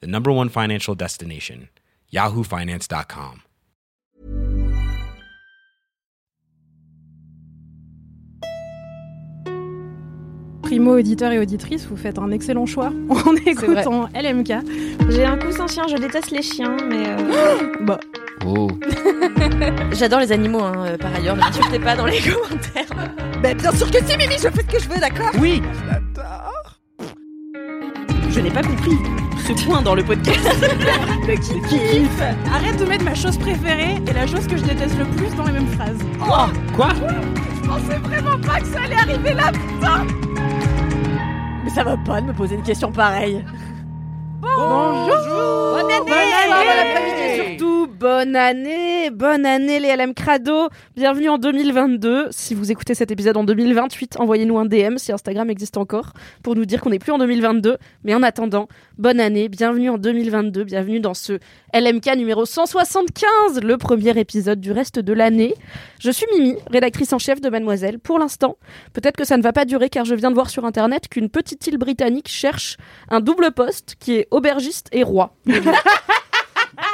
the number one financial destination, yahoofinance.com. Primo auditeur et auditrice, vous faites un excellent choix en écoutant LMK. J'ai un coussin chien, je déteste les chiens, mais. euh, Bah, Oh. J'adore les animaux, hein, euh, par ailleurs. Ne m'insultez pas dans les commentaires. Bah, bien sûr que si, Mimi, je fais ce que je veux, d'accord? Oui Je n'ai pas compris ce point dans le podcast. Qui kiffe arrête de mettre ma chose préférée et la chose que je déteste le plus dans les mêmes phrases. Quoi Je pensais vraiment pas que ça allait arriver là Mais ça va pas de me poser une question pareille. Bonjour. Bonne année. Bonne année. Bon après-midi et surtout, bonne année Bonne année les LM Crado Bienvenue en 2022. Si vous écoutez cet épisode en 2028, envoyez-nous un DM si Instagram existe encore pour nous dire qu'on n'est plus en 2022. Mais en attendant, bonne année, bienvenue en 2022, bienvenue dans ce LMK numéro 175, le premier épisode du reste de l'année. Je suis Mimi, rédactrice en chef de Mademoiselle. Pour l'instant, peut-être que ça ne va pas durer car je viens de voir sur internet qu'une petite île britannique cherche un double poste qui est aubergiste et roi.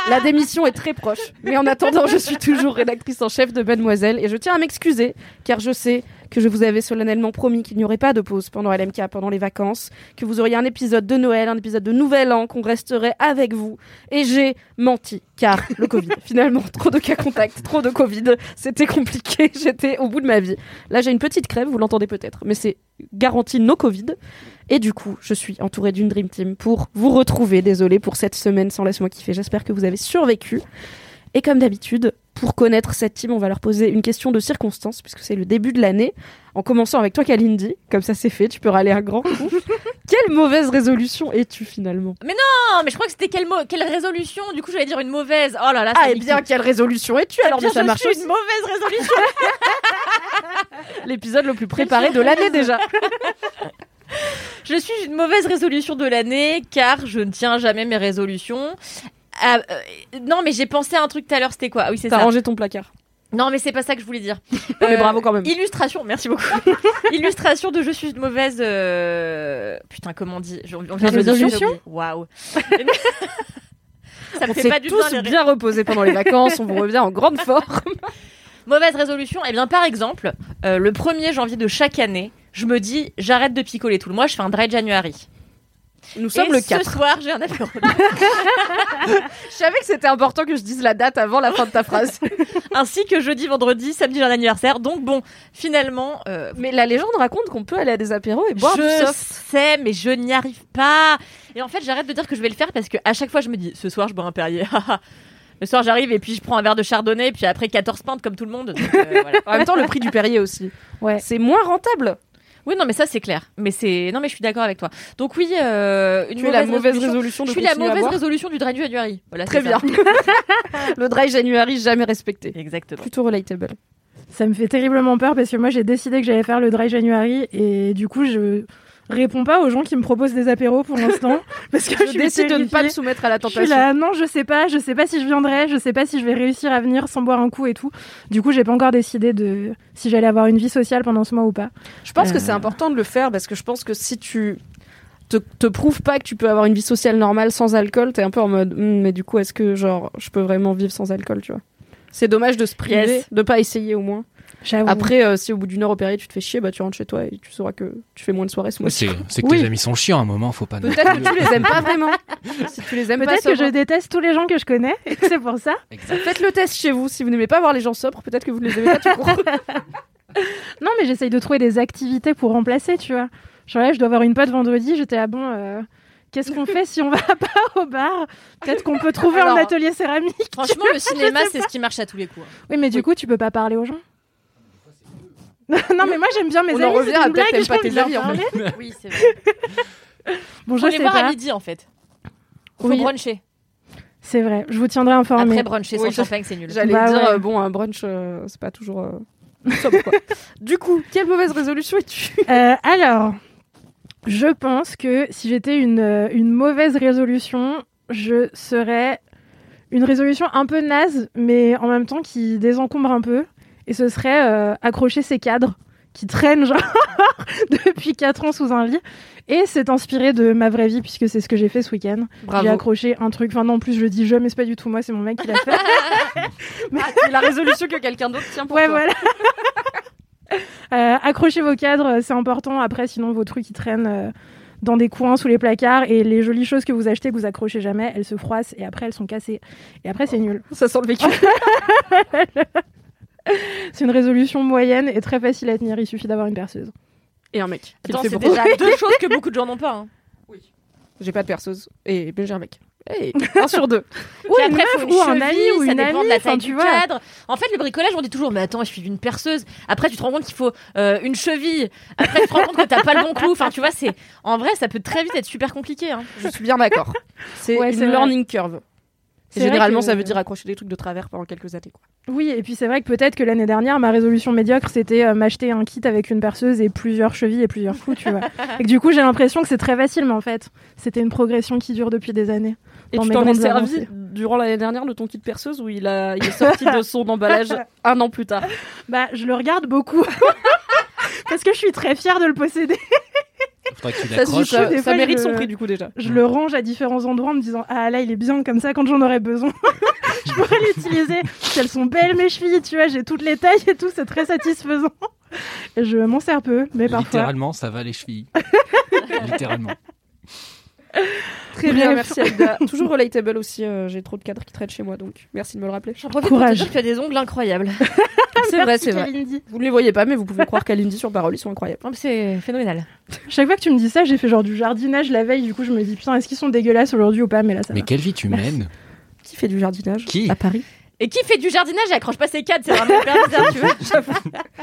La démission est très proche, mais en attendant, je suis toujours rédactrice en chef de Mademoiselle et je tiens à m'excuser car je sais que je vous avais solennellement promis qu'il n'y aurait pas de pause pendant LMK, pendant les vacances, que vous auriez un épisode de Noël, un épisode de Nouvel An, qu'on resterait avec vous. Et j'ai menti, car le Covid, finalement, trop de cas contacts, trop de Covid, c'était compliqué, j'étais au bout de ma vie. Là, j'ai une petite crève, vous l'entendez peut-être, mais c'est garanti no Covid. Et du coup, je suis entourée d'une Dream Team pour vous retrouver. Désolée pour cette semaine sans Laisse-moi kiffer. J'espère que vous avez survécu. Et comme d'habitude, pour connaître cette team, on va leur poser une question de circonstance, puisque c'est le début de l'année. En commençant avec toi, Kalindi. Comme ça, c'est fait. Tu peux râler un grand coup. Quelle mauvaise résolution es-tu finalement? Non, mais je crois que c'était quelle, quelle résolution? Du coup, j'allais dire une mauvaise. Oh là là, ça Ah, et m'excite. bien, quelle résolution es-tu alors Bien, mais ça je marche une mauvaise résolution. L'épisode le plus préparé de l'année déjà. je suis une mauvaise résolution de l'année car je ne tiens jamais mes résolutions. Ah, euh, non, mais j'ai pensé à un truc tout à l'heure. C'était quoi? Ah oui, c'est T'as ça. rangé ton placard. Non, mais c'est pas ça que je voulais dire. Mais Euh, bravo quand même. Illustration, merci beaucoup. Illustration de je suis une mauvaise. euh, Putain, comment on dit? Je- on vient de le dire, Résolution oublié. Waouh. ça me On fait s'est pas du tous bien. bien reposés pendant les vacances. On vous revient en grande forme. Mauvaise résolution. Eh bien, par exemple, euh, le 1er janvier de chaque année, je me dis j'arrête de picoler tout le mois, je fais un dry January. Nous sommes Et le ce 4. soir, j'ai un apéro. Je savais que c'était important que je dise la date avant la fin de ta phrase. ainsi que jeudi, vendredi, samedi, j'ai un anniversaire. Donc bon, finalement, euh, Mais la légende raconte qu'on peut aller à des apéros et boire du je soft. sais, mais je n'y arrive pas. Et en fait, j'arrête de dire que je vais le faire parce que à chaque fois, je me dis, ce soir, je bois un Perrier. le soir, j'arrive et puis je prends un verre de Chardonnay, puis après 14 pintes comme tout le monde. Donc, euh, voilà. En même temps, le prix du Perrier aussi. Ouais. C'est moins rentable. Oui, non, mais ça, c'est clair. Mais c'est, non, mais je suis d'accord avec toi. Donc oui, euh, une Tu es la mauvaise résolution de Je suis la mauvaise résolution du dry January. Voilà, Très bien. le dry January jamais respecté. Exactement. Plutôt relatable. Ça me fait terriblement peur parce que moi j'ai décidé que j'allais faire le dry January et du coup je réponds pas aux gens qui me proposent des apéros pour l'instant parce que je, Je suis décide de ne pas me soumettre à la Je suis tentation. là, non, je sais pas, je sais pas si je viendrai, je sais pas si je vais réussir à venir sans boire un coup et tout. Du coup, j'ai pas encore décidé de si j'allais avoir une vie sociale pendant ce mois ou pas. Je pense que Euh. c'est important de le faire parce que je pense que si tu te, te prouves pas que tu peux avoir une vie sociale normale sans alcool, t'es un peu en mode Hmm, mais du coup est-ce que genre je peux vraiment vivre sans alcool, tu vois? C'est dommage de se priver, Yes. de pas essayer au moins. Après, euh, si au bout d'une heure opérée tu te fais chier, bah tu rentres chez toi et tu sauras que tu fais moins de soirées ce mois-ci. C'est que Oui. tes amis sont chiants à un moment, faut pas. Peut-être que tu les aimes pas vraiment. Si tu les aimes pas, Peut-être que je déteste tous les gens que je connais et que c'est pour ça. Exact. Faites le test chez vous. Si vous n'aimez pas voir les gens sobres, peut-être que vous ne les aimez pas tout court. Non, mais j'essaye de trouver des activités pour remplacer, tu vois. Genre là, je dois avoir une pote vendredi, j'étais à bon. euh, Qu'est-ce qu'on fait si on va pas au bar? Peut-être qu'on peut trouver Alors- un atelier céramique. Franchement, le cinéma, c'est ce qui marche à tous les coups. hein. Oui, mais du coup, tu peux pas parler aux gens. non, mais moi j'aime bien mes On amis. en revient c'est à peut-être pas tes amis, en parler. Oui, c'est vrai. Bon, je Faut les voir à midi en fait. Faut Oui. bruncher. C'est vrai, je vous tiendrai informé. Après bruncher sans Oui, champagne, c'est nul. J'allais Bah dire, ouais. euh, bon, un brunch, euh, c'est pas toujours euh, sobre, quoi. du coup, quelle mauvaise résolution es-tu Euh, alors, je pense que si j'étais une, une mauvaise résolution, je serais une résolution un peu naze, mais en même temps qui désencombre un peu. Et ce serait euh, accrocher ces cadres qui traînent genre depuis 4 ans sous un lit. Et c'est inspiré de ma vraie vie, puisque c'est ce que j'ai fait ce week-end. J'ai accroché un truc, enfin non, en plus je le dis je, mais c'est pas du tout moi, c'est mon mec qui l'a fait. Ah, c'est la résolution que quelqu'un d'autre tient pour Ouais, toi. voilà. Euh, accrochez vos cadres, c'est important. Après, sinon, vos trucs, ils traînent euh, dans des coins sous les placards. Et les jolies choses que vous achetez, que vous accrochez jamais, elles se froissent et après, elles sont cassées. Et après, c'est nul. Ça sent le vécu. C'est une résolution moyenne et très facile à tenir. Il suffit d'avoir une perceuse. Et un mec. Attends, c'est déjà deux choses que beaucoup de gens n'ont pas. hein. J'ai pas de perceuse. Et j'ai un mec. Hey, un sur deux. Ou une après, meuf, faut une ou un cheville, ami, ou ça une dépend amie. de la taille du vois. cadre. En fait, le bricolage, on dit toujours, mais attends, je suis une perceuse. Après, tu te rends compte qu'il faut euh, une cheville. Après, tu te rends compte que t'as pas le bon clou. Enfin, tu vois, c'est en vrai, ça peut très vite être super compliqué. hein. Je suis bien d'accord. C'est Ouais, une learning curve. C'est Et généralement, que- ça veut dire accrocher des trucs de travers pendant quelques années. Quoi. Oui, et puis c'est vrai que peut-être que l'année dernière, ma résolution médiocre, c'était euh, m'acheter un kit avec une perceuse et plusieurs chevilles et plusieurs clous, tu vois. et que du coup, j'ai l'impression que c'est très facile, mais en fait, c'était une progression qui dure depuis des années. Et tu t'en es servi avancées. durant l'année dernière de ton kit perceuse où il, a, il est sorti de son emballage un an plus tard? Bah, je le regarde beaucoup. Parce que je suis très fière de le posséder. Faudrait que tu Ça, l'accroches. ça- mérite je- son prix du coup déjà. Je le range à différents endroits en me disant Ah là, il est bien comme ça quand j'en aurais besoin. je pourrais l'utiliser. Elles sont belles, mes chevilles, tu vois, j'ai toutes les tailles et tout, c'est très satisfaisant. Et je m'en sers peu, mais parfois. Littéralement, ça va les chevilles. Littéralement. Très bien, Bref. merci Aïda. Toujours relatable aussi, euh, j'ai trop de cadres qui traînent chez moi donc merci de me le rappeler. J'en profite Courage. pour te dire que tu as des ongles incroyables. C'est vrai, c'est vrai. Kalindi. Vous ne les voyez pas, mais vous pouvez croire qu'Alindy sur parole, ils sont incroyables. Non, mais C'est phénoménal. Chaque fois que tu me dis ça, j'ai fait genre du jardinage la veille, du coup, je me dis Putain, est-ce qu'ils sont dégueulasses aujourd'hui ou pas? Mais là, ça Mais va. quelle vie tu mènes? Qui fait du jardinage? Qui? À Paris Et qui fait du jardinage? Et accroche pas ses cadres C'est vraiment hyper bizarre, tu vois.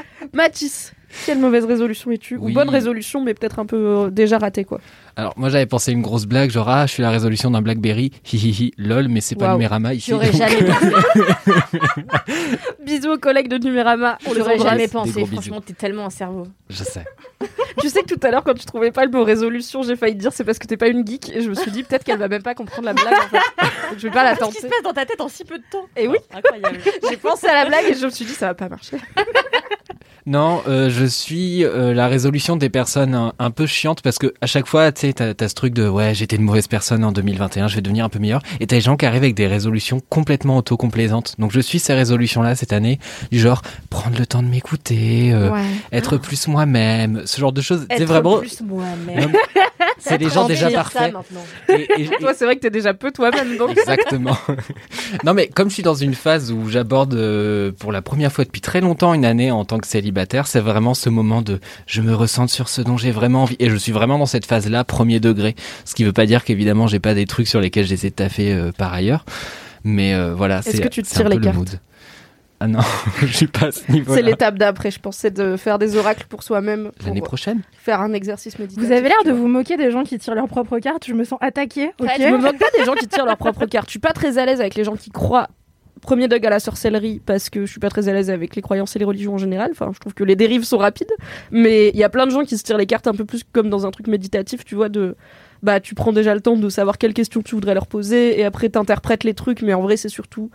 Mathis, quelle mauvaise résolution es-tu Ou bonne résolution, mais peut-être un peu euh, déjà ratée quoi. Alors, moi, j'avais pensé une grosse blague, genre, ah, je suis la résolution d'un Blackberry, hihihi, lol, mais c'est pas Waouh. Numérama ici. J'aurais donc- jamais pensé. Bisous aux collègues de Numérama. On J'aurais jamais pensé. Franchement, t'es tellement un cerveau. Je sais. Tu sais que tout à l'heure, quand tu trouvais pas le mot résolution, j'ai failli te dire c'est parce que t'es pas une geek. Et je me suis dit peut-être qu'elle va même pas comprendre la blague en fait. Donc je vais pas la Qu'est-ce qui se tenter. passe dans ta tête en si peu de temps Et oui, Incroyable. j'ai pensé à la blague et je me suis dit ça va pas marcher. Non, euh, je suis euh, la résolution des personnes un, un peu chiantes parce que à chaque fois, tu sais, t'as as ce truc de ouais, j'étais une mauvaise personne en 2021, je vais devenir un peu meilleur. Et t'as des gens qui arrivent avec des résolutions complètement autocomplaisantes. Donc je suis ces résolutions-là cette année, du genre prendre le temps de m'écouter, euh, être plus moi-même, ce genre de choses. C'est vraiment, plus moi-même. Non, c'est des gens déjà parfaits. maintenant. Et- et- et- Toi, c'est vrai que t'es déjà peu toi-même donc. Exactement. non, mais comme je suis dans une phase où j'aborde euh, pour la première fois depuis très longtemps une année en tant que célibataire, c'est vraiment ce moment de je me ressens sur ce dont j'ai vraiment envie. Et je suis vraiment dans cette phase-là, premier degré. Ce qui veut pas dire qu'évidemment, j'ai pas des trucs sur lesquels j'essaie de taffer euh, par ailleurs. Mais euh, voilà, Est-ce c'est que tu te c'est un tires peu les le cartes mood. Ah non, je suis pas à ce niveau-là. C'est l'étape d'après, je pensais de faire des oracles pour soi-même, L'année prochaine faire un exercice méditatif. Vous avez l'air de vous moquer des gens qui tirent leurs propres cartes. Je me sens attaquée. Ok. Ouais, Je me moque pas des gens qui tirent leur propre carte. Je suis pas très à l'aise avec les gens qui croient premier dog à la sorcellerie parce que je suis pas très à l'aise avec les croyances et les religions en général. Enfin, je trouve que les dérives sont rapides. Mais il y a plein de gens qui se tirent les cartes un peu plus comme dans un truc méditatif, tu vois, de bah tu prends déjà le temps de savoir quelles questions tu voudrais leur poser et après t'interprètes les trucs. Mais en vrai, c'est surtout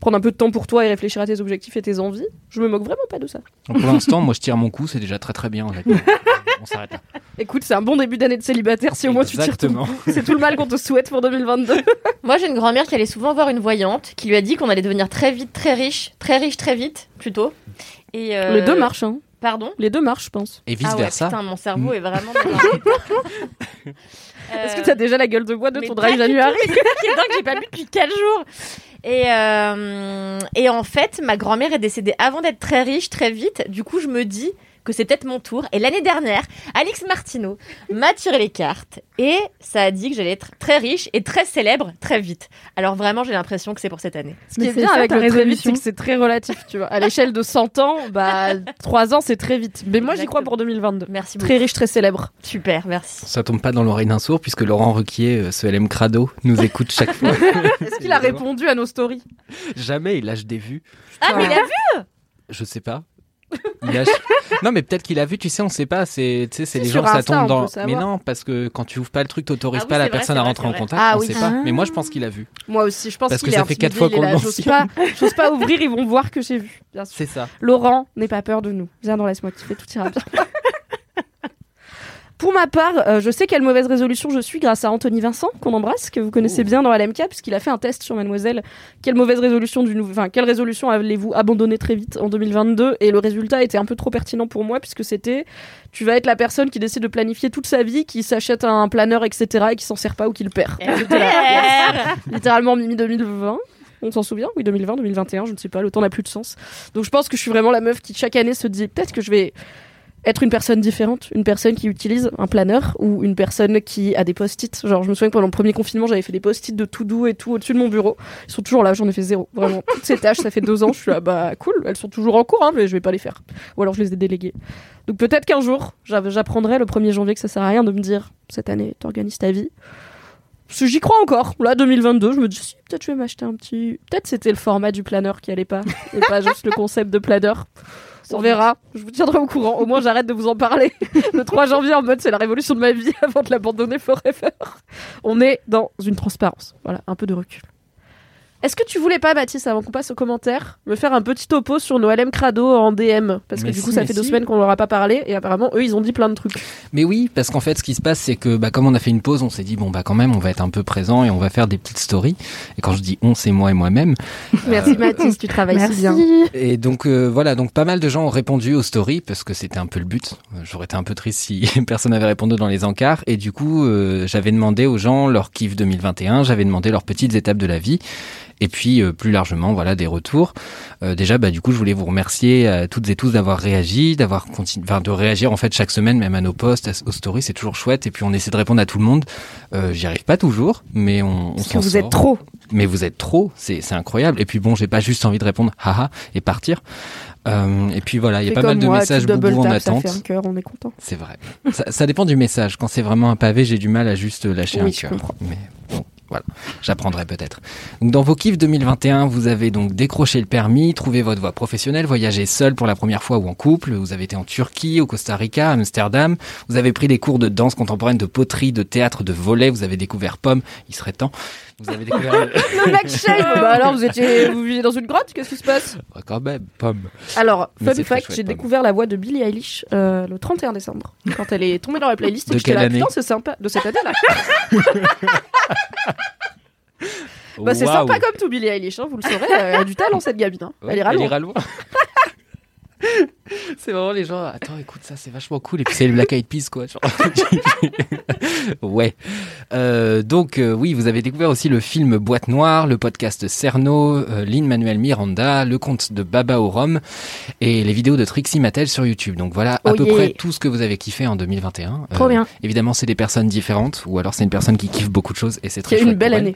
prendre un peu de temps pour toi et réfléchir à tes objectifs et tes envies. Je me moque vraiment pas de ça. Donc, Pour l'instant, moi je tire mon coup, c'est déjà très très bien. honnêtement. On s'arrête là. Écoute, c'est un bon début d'année de célibataire si au moins tu tires ton Exactement. coup. C'est tout le mal qu'on te souhaite pour 2022. Moi, j'ai une grand-mère qui allait souvent voir une voyante qui lui a dit qu'on allait devenir très vite, très riche, très riche, très vite, plutôt. Et euh, Les deux marchent, hein. Pardon? Les deux marchent, je pense. Et vice Ah ouais, versa. putain, mon cerveau est vraiment. Est-ce que t'as déjà la gueule de bois de mais ton pas dry du January tout. qui est dingue, j'ai pas bu depuis 4 jours. Et, euh, et en fait, ma grand-mère est décédée avant d'être très riche, très vite. Du coup, je me dis que c'est peut-être mon tour. Et l'année dernière, Alix Martineau m'a tiré les cartes et ça a dit que j'allais être très riche et très célèbre très vite. Alors vraiment, j'ai l'impression que c'est pour cette année. Ce qui Mais est c'est bien ça, avec le très vite, résolution. c'est que c'est très relatif, tu vois. À l'échelle de 100 ans, bah 3 ans c'est très vite. Mais moi j'y crois pour 2022. Merci beaucoup. Très riche, très célèbre. Super, merci. Ça tombe pas dans l'oreille d'un sourd puisque Laurent Ruquier, euh, ce LM Crado, nous écoute chaque fois. Est-ce qu'il a répondu à nos stories? Jamais il lâche des vues. Ah, mais il a vu Je sais pas. Non, mais peut-être qu'il a vu, tu sais, on sait pas. C'est, tu sais, c'est les gens, ça tombe dans. Mais non, parce que quand tu ouvres pas le truc, t'autorises Ah oui, pas la vrai, personne à rentrer en contact. Ah on oui. sait pas. Ah. Mais moi, je pense qu'il a vu. Moi aussi, je pense Parce qu'il que ça fait quatre fois qu'on le là, J'ose pas, j'ose pas ouvrir, ils vont voir que j'ai vu. Bien sûr. C'est ça. Laurent, n'aie pas peur de nous. Viens dans laisse-moi kiffer, tout ira bien. Pour ma part, euh, je sais quelle mauvaise résolution je suis grâce à Anthony Vincent, qu'on embrasse, que vous connaissez bien dans LMK, puisqu'il a fait un test sur Mademoiselle. Quelle mauvaise résolution du nou- enfin, quelle résolution allez-vous abandonner très vite en 2022 Et le résultat était un peu trop pertinent pour moi, puisque c'était tu vas être la personne qui décide de planifier toute sa vie, qui s'achète un planeur, etc., et qui s'en sert pas ou qui le perd. Yes. littéralement Mimi 2020. On s'en souvient? Oui, 2020, 2021, je ne sais pas, le temps n'a plus de sens. Donc je pense que je suis vraiment la meuf qui chaque année se dit peut-être que je vais être une personne différente, une personne qui utilise un planeur ou une personne qui a des post-it. Genre je me souviens que pendant le premier confinement, j'avais fait des post-it de tout doux et tout au-dessus de mon bureau. Ils sont toujours là, j'en ai fait zéro. Vraiment, toutes ces tâches, ça fait deux ans, je suis là, bah cool, elles sont toujours en cours, hein, mais je vais pas les faire. Ou alors je les ai déléguées. Donc peut-être qu'un jour, j'apprendrai le 1er janvier que ça sert à rien de me dire cette année, t'organises ta vie. Parce que j'y crois encore. Là, 2022, je me dis, si, peut-être je vais m'acheter un petit. Peut-être c'était le format du planeur qui allait pas, et pas juste le concept de planeur. On verra. Je vous tiendrai au courant. Au moins, j'arrête de vous en parler. Le 3 janvier, en mode, c'est la révolution de ma vie avant de l'abandonner forever. On est dans une transparence. Voilà, un peu de recul. Est-ce que tu voulais pas, Mathis, avant qu'on passe aux commentaires, me faire un petit topo sur nos LM Crado en DM Parce que Mais du si, coup, ça fait deux semaines qu'on leur a pas parlé et apparemment, eux, ils ont dit plein de trucs. Mais oui, parce qu'en fait, ce qui se passe, c'est que bah, comme on a fait une pause, on s'est dit bon bah quand même, on va être un peu présent et on va faire des petites stories. Et quand je dis on, c'est moi et moi-même. Merci, Mathis, tu travailles si bien. Merci. Et donc euh, voilà, donc pas mal de gens ont répondu aux stories parce que c'était un peu le but. Euh, J'aurais été un peu triste si personne n'avait répondu dans les encarts. Et du coup, euh, j'avais demandé aux gens leur kiff 2021, j'avais demandé leurs petites étapes de la vie. Et puis euh, plus largement, voilà des retours. Euh, déjà, bah du coup, je voulais vous remercier à toutes et tous d'avoir réagi, d'avoir continué, enfin de réagir en fait chaque semaine, même à nos posts, aux stories, c'est toujours chouette. Et puis on essaie de répondre à tout le monde. Euh, J'y arrive pas toujours, mais on, on Parce que vous sort êtes trop. mais vous êtes trop, c'est c'est incroyable. Et puis bon, j'ai pas juste envie de répondre haha et partir. Euh, et puis voilà, il y a pas mal de moi, messages boubou en tap, ça attente. fait un cœur, on est content. C'est vrai. Ça, ça dépend du message. Quand c'est vraiment un pavé, j'ai du mal à juste lâcher Oui, un cœur. Mais bon, voilà, j'apprendrai peut-être. Dans vos kiffs 2021, vous avez donc décroché le permis, trouvé votre voie professionnelle, voyagé seul pour la première fois ou en couple. Vous avez été en Turquie, au Costa Rica, à Amsterdam. Vous avez pris des cours de danse contemporaine, de poterie, de théâtre, de volet. Vous avez découvert Pomme. Il serait temps. Vous avez découvert Le mec shame Bah alors, vous étiez, vous viviez dans une grotte Qu'est-ce qui se passe? Ouais, quand même Pomme. Alors, Mais fun c'est fact, j'ai découvert la voix de Billie Eilish euh, le 31 décembre, quand elle est tombée dans la playlist. et De j'étais quelle là, année Putain, c'est sympa. De cette année-là. Bah, c'est Waouh. sympa comme tout, Billie Eilish, hein, vous le saurez. Elle a du talent, cette gamine. hein. Ouais, elle ira loin. ira loin. c'est vraiment les gens. Attends, écoute ça, c'est vachement cool. Et puis c'est les Black Eyed Peas, quoi. genre. ouais. Euh, donc euh, oui, vous avez découvert aussi le film Boîte Noire, le podcast Cerno, euh, Lin Manuel Miranda, le conte de Baba au Rhum et les vidéos de Trixie Mattel sur YouTube. Donc voilà à Oh peu yeah. près tout ce que vous avez kiffé en 2021. Trop Euh, bien. Évidemment, c'est des personnes différentes, ou alors c'est une personne qui kiffe beaucoup de choses et c'est très une belle elle.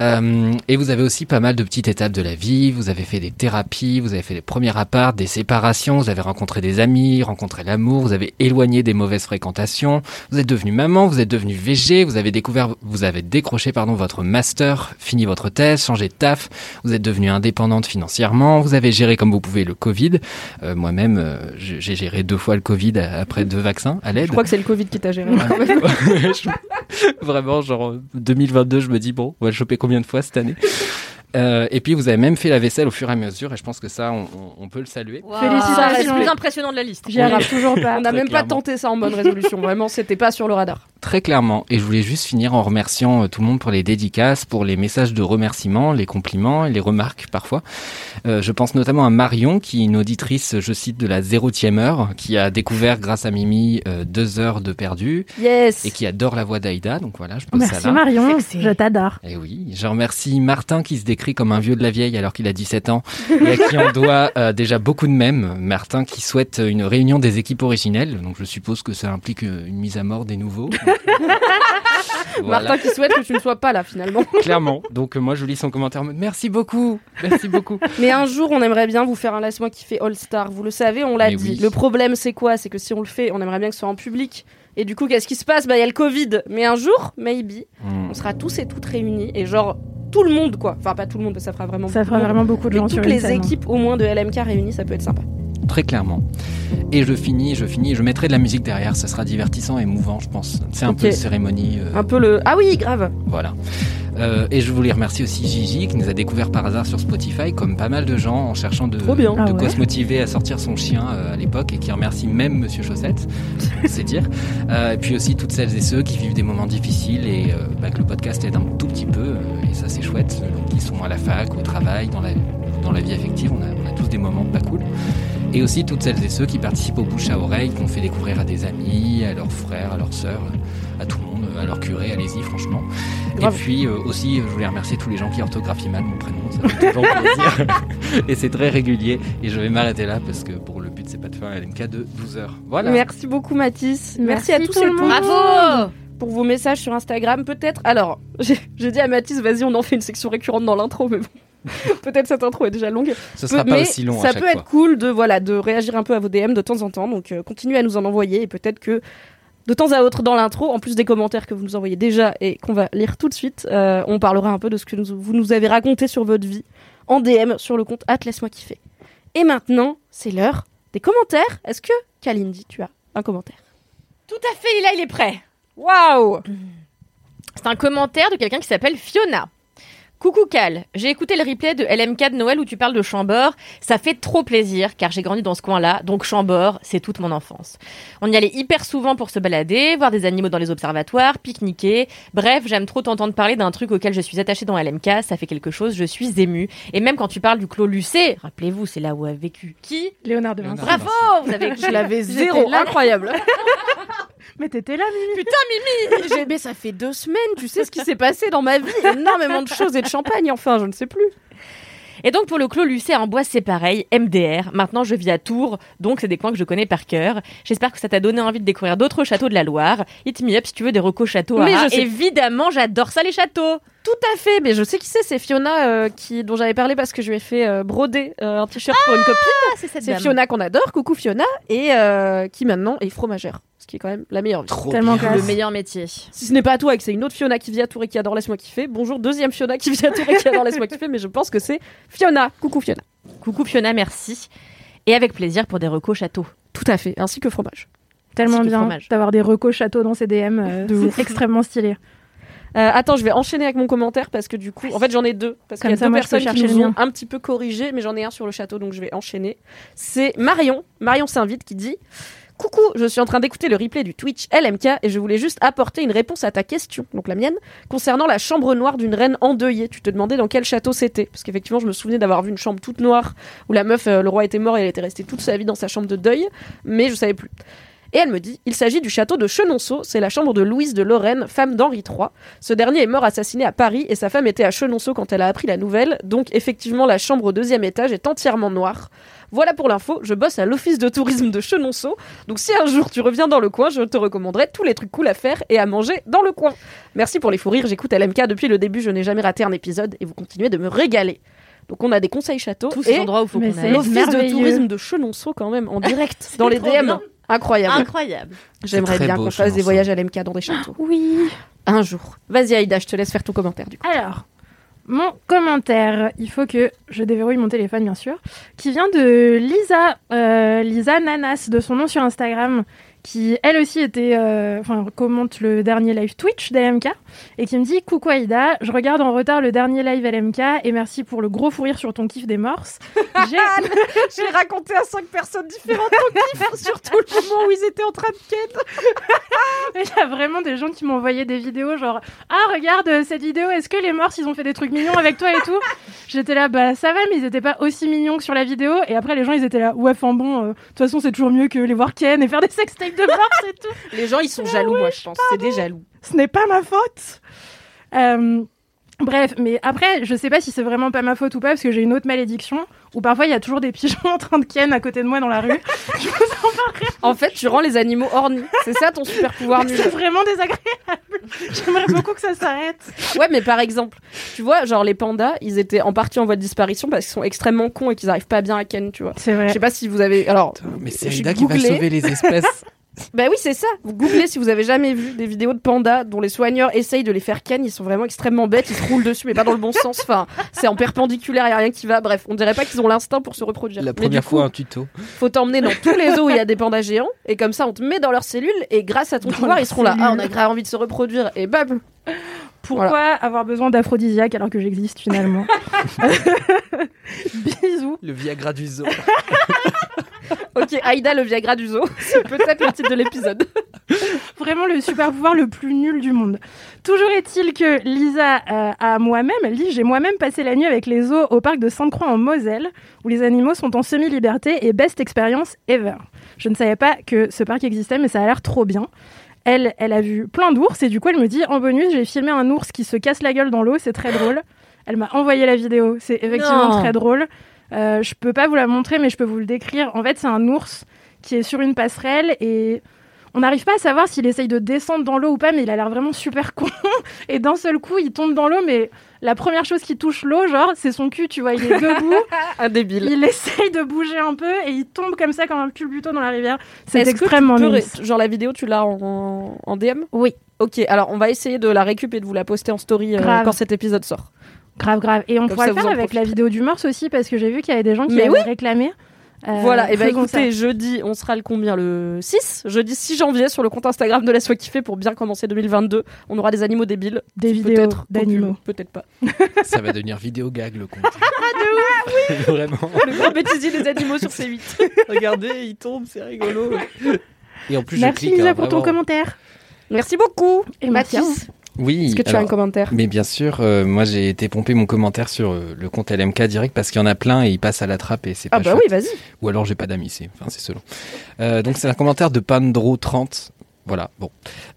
Euh, et vous avez aussi pas mal de petites étapes de la vie. Vous avez fait des thérapies, vous avez fait des premiers apparts, des séparations, vous avez rencontré des amis, rencontré l'amour, vous avez éloigné des mauvaises fréquentations. Vous êtes devenu maman, vous êtes devenu VG, vous avez découvert, vous avez décroché pardon votre master, fini votre thèse, changé de taf. Vous êtes devenu indépendante financièrement. Vous avez géré comme vous pouvez le Covid. Euh, Moi-même, euh, j'ai géré deux fois le Covid après deux vaccins à l'aide. Je crois que c'est le Covid qui t'a géré. Vraiment, genre 2022, je me dis bon, on va le choper combien de fois cette année? Euh, Et puis vous avez même fait la vaisselle au fur et à mesure, et je pense que ça, on, peut le saluer. Félicitations. Reste le plus impressionnant de la liste. J'y arrive toujours pas. On n'a même pas tenté ça en bonne résolution. Vraiment, c'était pas sur le radar. Très clairement. Et je voulais juste finir en remerciant euh, tout le monde pour les dédicaces, pour les messages de remerciements, les compliments et les remarques parfois. Euh, je pense notamment à Marion, qui est une auditrice, je cite, de la zérotième heure, qui a découvert grâce à Mimi euh, deux heures de perdu Yes et qui adore la voix d'Aïda. Donc voilà, je pose Merci ça là. Marion, je t'adore. Et oui, je remercie Martin qui se, dé- écrit comme un vieux de la vieille alors qu'il a 17 ans et à qui on doit euh, déjà beaucoup de mèmes. Martin qui souhaite une réunion des équipes originelles, donc je suppose que ça implique euh, une mise à mort des nouveaux. Voilà. Martin qui souhaite que tu ne sois pas là finalement. Clairement. Donc euh, moi je lis son commentaire merci beaucoup, merci beaucoup. Mais un jour, on aimerait bien vous faire un laisse-moi qui fait All Star. Vous le savez, on l'a dit. oui. Le problème, c'est quoi? C'est que si on le fait, on aimerait bien que ce soit en public. Et du coup, qu'est-ce qui se passe? Bah, il y a le Covid. Mais un jour, maybe, Hmm. on sera tous et toutes réunis. Et genre, tout le monde, quoi. Enfin, pas tout le monde, parce que ça fera vraiment Ça beaucoup fera de monde. vraiment beaucoup de Mais gens toutes les hein. équipes, au moins de LMK réunies, ça peut être sympa. Très clairement. Et je finis, je finis, je mettrai de la musique derrière, ça sera divertissant et mouvant, je pense. C'est un peu de cérémonie. euh, Un peu le. Ah oui, grave. Voilà. Euh, et je voulais remercier aussi Gigi qui nous a découvert par hasard sur Spotify, comme pas mal de gens en cherchant de, Trop bien. de Ah quoi ouais. se motiver à sortir son chien euh, à l'époque et qui remercie même Monsieur Chaussette, c'est dire. Euh, et puis aussi toutes celles et ceux qui vivent des moments difficiles et euh, bah, que le podcast aide un tout petit peu et ça c'est chouette. Donc ils sont à la fac, au travail, dans la, dans la vie affective, on a, on a tous des moments pas cool. Et aussi toutes celles et ceux qui participent au bouche à oreille, qu'on fait découvrir à des amis, à leurs frères, à leurs sœurs, à tout le monde, à leur curé, allez-y franchement. Grave. Et puis euh, aussi, je voulais remercier tous les gens qui orthographient mal mon prénom, ça fait toujours plaisir. et c'est très régulier. Et je vais m'arrêter là parce que pour le but, c'est pas de faire un LMK de 12 heures. Voilà. Merci beaucoup, Mathis. Merci, Merci à tous tout et le toutes. monde. Bravo pour vos messages sur Instagram, peut-être. Alors, j'ai j'ai dit à Mathis, vas-y, on en fait une section récurrente dans l'intro, mais bon. peut-être cette intro est déjà longue. Ce sera pas mais aussi long ça à chaque peut fois. être cool de voilà de réagir un peu à vos DM de temps en temps. Donc euh, continuez à nous en envoyer et peut-être que de temps à autre dans l'intro, en plus des commentaires que vous nous envoyez déjà et qu'on va lire tout de suite, euh, on parlera un peu de ce que nous- vous nous avez raconté sur votre vie en DM sur le compte at laisse-moi kiffer. Et maintenant, c'est l'heure des commentaires. Est-ce que Kalindi, tu as un commentaire? Tout à fait, Lila, il est prêt. Waouh C'est un commentaire de quelqu'un qui s'appelle Fiona. Coucou Cal, j'ai écouté le replay de LMK de Noël où tu parles de Chambord. Ça fait trop plaisir car j'ai grandi dans ce coin-là, donc Chambord, c'est toute mon enfance. On y allait hyper souvent pour se balader, voir des animaux dans les observatoires, pique-niquer. Bref, j'aime trop t'entendre parler d'un truc auquel je suis attachée dans LMK, ça fait quelque chose, je suis émue. Et même quand tu parles du Clos Lucé, rappelez-vous, c'est là où a vécu qui? Léonard de Vinci. Bravo, vous avez Je l'avais zéro, là. incroyable. Mais t'étais là, Mimi. J'ai- mais ça fait deux semaines, tu sais ce qui s'est passé dans ma vie Énormément de choses et de champagne, enfin, je ne sais plus. Et donc pour le Clos Lucé en bois, c'est pareil, MDR. Maintenant, je vis à Tours, donc c'est des coins que je connais par cœur. J'espère que ça t'a donné envie de découvrir d'autres châteaux de la Loire. Hit me up si tu veux des recos châteaux. Mais à- je sais- Évidemment, j'adore ça les châteaux. Tout à fait, mais je sais qui c'est, c'est Fiona euh, qui, dont j'avais parlé parce que je lui ai fait euh, broder euh, un t-shirt pour une copine. Ah, c'est cette C'est dame. Fiona qu'on adore, coucou Fiona, et euh, qui maintenant est fromagère, ce qui est quand même la meilleure vie. Trop Tellement bien. classe. Le meilleur métier. Si ce n'est pas à toi et que c'est une autre Fiona qui vit à Tours et qui adore Laisse-moi kiffer, bonjour deuxième Fiona qui vit à Tours et qui adore Laisse-moi kiffer, mais je pense que c'est Fiona. Coucou Fiona. Coucou Fiona, merci. Et avec plaisir pour des recos châteaux. Tout à fait, ainsi que fromage. Tellement Ainsi que bien fromage. d'avoir des recos châteaux dans ses DM. euh, De ouf. c'est extrêmement stylé. Euh, attends, je vais enchaîner avec mon commentaire parce que du coup, en fait, j'en ai deux. Parce qu'il y a ça, deux moi, personnes qui nous ont un petit peu corrigé, mais j'en ai un sur le château, donc je vais enchaîner. C'est Marion, Marion s'invite, qui dit Coucou, je suis en train d'écouter le replay du Twitch LMK et je voulais juste apporter une réponse à ta question, donc la mienne, concernant la chambre noire d'une reine endeuillée. Tu te demandais dans quel château c'était, parce qu'effectivement, je me souvenais d'avoir vu une chambre toute noire où la meuf, euh, le roi était mort et elle était restée toute sa vie dans sa chambre de deuil, mais je savais plus. Et elle me dit, il s'agit du château de Chenonceau, c'est la chambre de Louise de Lorraine, femme d'Henri III. Ce dernier est mort assassiné à Paris et sa femme était à Chenonceau quand elle a appris la nouvelle, donc effectivement la chambre au deuxième étage est entièrement noire. Voilà pour l'info, je bosse à l'office de tourisme de Chenonceau, donc si un jour tu reviens dans le coin, je te recommanderai tous les trucs cool à faire et à manger dans le coin. Merci pour les fous rires, j'écoute LMK depuis le début, je n'ai jamais raté un épisode et vous continuez de me régaler. Donc on a des conseils châteaux Tous et ces endroits où il faut Mais qu'on c'est aille. l'office de tourisme de Chenonceau quand même en direct dans les DM. Incroyable. Incroyable. J'aimerais bien qu'on fasse des voyages à l'MK dans des châteaux. Oui. Un jour. Vas-y Aïda, je te laisse faire ton commentaire du coup. Alors, mon commentaire, il faut que je déverrouille mon téléphone, bien sûr, qui vient de Lisa, euh, Lisa Nanas, de son nom sur Instagram, qui elle aussi était, euh, enfin, commente le dernier live Twitch d'LMK, et qui me dit Coucou Aïda, je regarde en retard le dernier live LMK, et merci pour le gros fou rire sur ton kiff des morses. J'ai raconté à cinq personnes différentes ton kiff, surtout le moment où ils étaient en train de ken. Il y a vraiment des gens qui m'ont envoyé des vidéos genre ah regarde euh, cette vidéo est-ce que les morts ils ont fait des trucs mignons avec toi et tout? J'étais là bah ça va mais ils étaient pas aussi mignons que sur la vidéo et après les gens ils étaient là ouais enfin bon euh, de toute façon c'est toujours mieux que les voir Ken et faire des sextapes de tout Les gens ils sont jaloux, moi je pense. C'est des jaloux. ce n'est pas ma faute Euh, Bref, mais après, je sais pas si c'est vraiment pas ma faute ou pas, parce que j'ai une autre malédiction, où parfois il y a toujours des pigeons en train de ken à côté de moi dans la rue. je vous en fait, tu rends les animaux ornis. C'est ça ton super pouvoir nul. C'est vraiment désagréable. J'aimerais beaucoup que ça s'arrête. Ouais, mais par exemple, tu vois, genre les pandas, ils étaient en partie en voie de disparition parce qu'ils sont extrêmement cons et qu'ils arrivent pas bien à ken, tu vois. C'est Je vrai. sais pas si vous avez. Alors, Putain, Mais c'est J'ai Aïda qui va sauver les espèces. bah oui, c'est ça. Vous googlez si vous avez jamais vu des vidéos de pandas dont les soigneurs essayent de les faire ken. Ils sont vraiment extrêmement bêtes. Ils se roulent dessus, mais pas dans le bon sens. Enfin, c'est en perpendiculaire, y a rien qui va. Bref, on dirait pas qu'ils ont l'instinct pour se reproduire. La Mais première coup, fois, un tuto. faut t'emmener dans tous les zoos où il y a des pandas géants et comme ça on te met dans leurs cellules et grâce à ton Dans pouvoir ils seront là ah on a grave envie de se reproduire et bam Pourquoi avoir besoin d'aphrodisiaque alors que j'existe finalement Bisous. Le Viagra du zoo. ok Aïda le Viagra du zoo c'est peut-être le titre de l'épisode Vraiment le super pouvoir le plus nul du monde. Toujours est-il que Lisa euh, a moi-même, elle dit j'ai moi-même passé la nuit avec les zoos au parc de Sainte-Croix en Moselle, où les animaux sont en semi-liberté et best expérience ever. Je ne savais pas que ce parc existait, mais ça a l'air trop bien. Elle, elle a vu plein d'ours et du coup elle me dit en bonus j'ai filmé un ours qui se casse la gueule dans l'eau, c'est très drôle. Elle m'a envoyé la vidéo, c'est effectivement Non. très drôle. Euh, je peux pas vous la montrer, mais je peux vous le décrire. En fait, c'est un ours qui est sur une passerelle et on n'arrive pas à savoir s'il essaye de descendre dans l'eau ou pas, mais il a l'air vraiment super con. Et d'un seul coup, il tombe dans l'eau, mais la première chose qui touche l'eau, genre, c'est son cul, tu vois. Il est debout, un débile il essaye de bouger un peu et il tombe comme ça comme un culbuto dans la rivière. C'est que extrêmement peux ré- genre la vidéo tu l'as en, en DM Oui. ok alors on va essayer de la récup et de vous la poster en story euh, quand cet épisode sort Grave, grave. Et on Comme pourra le faire avec la vidéo du morse aussi, parce que j'ai vu qu'il y avait des gens qui Mais avaient oui. réclamé. Euh, voilà et ben faisons ça. écoutez jeudi on sera le combien le 6 jeudi 6 janvier sur le compte Instagram de Laisse-moi kiffer pour bien commencer 2022 on aura des animaux débiles des vidéos d'animaux. peut-être pas Ça va devenir vidéo gag le compte. Ah, de ouf Vraiment. le grand bêtisier des animaux sur C8 regardez il tombe c'est rigolo Et en plus, je Merci clique. Lisa hein, pour ton commentaire. merci beaucoup Et Mathis Oui. est-ce que tu as un commentaire Mais bien sûr, euh, moi j'ai été pomper mon commentaire sur euh, le compte LMK direct parce qu'il y en a plein et ils passent à la trappe et c'est pas ah bah chouette. oui vas-y Ou alors j'ai pas d'amis, c'est enfin c'est selon. Euh, donc c'est un commentaire de Pandro30. Voilà, bon.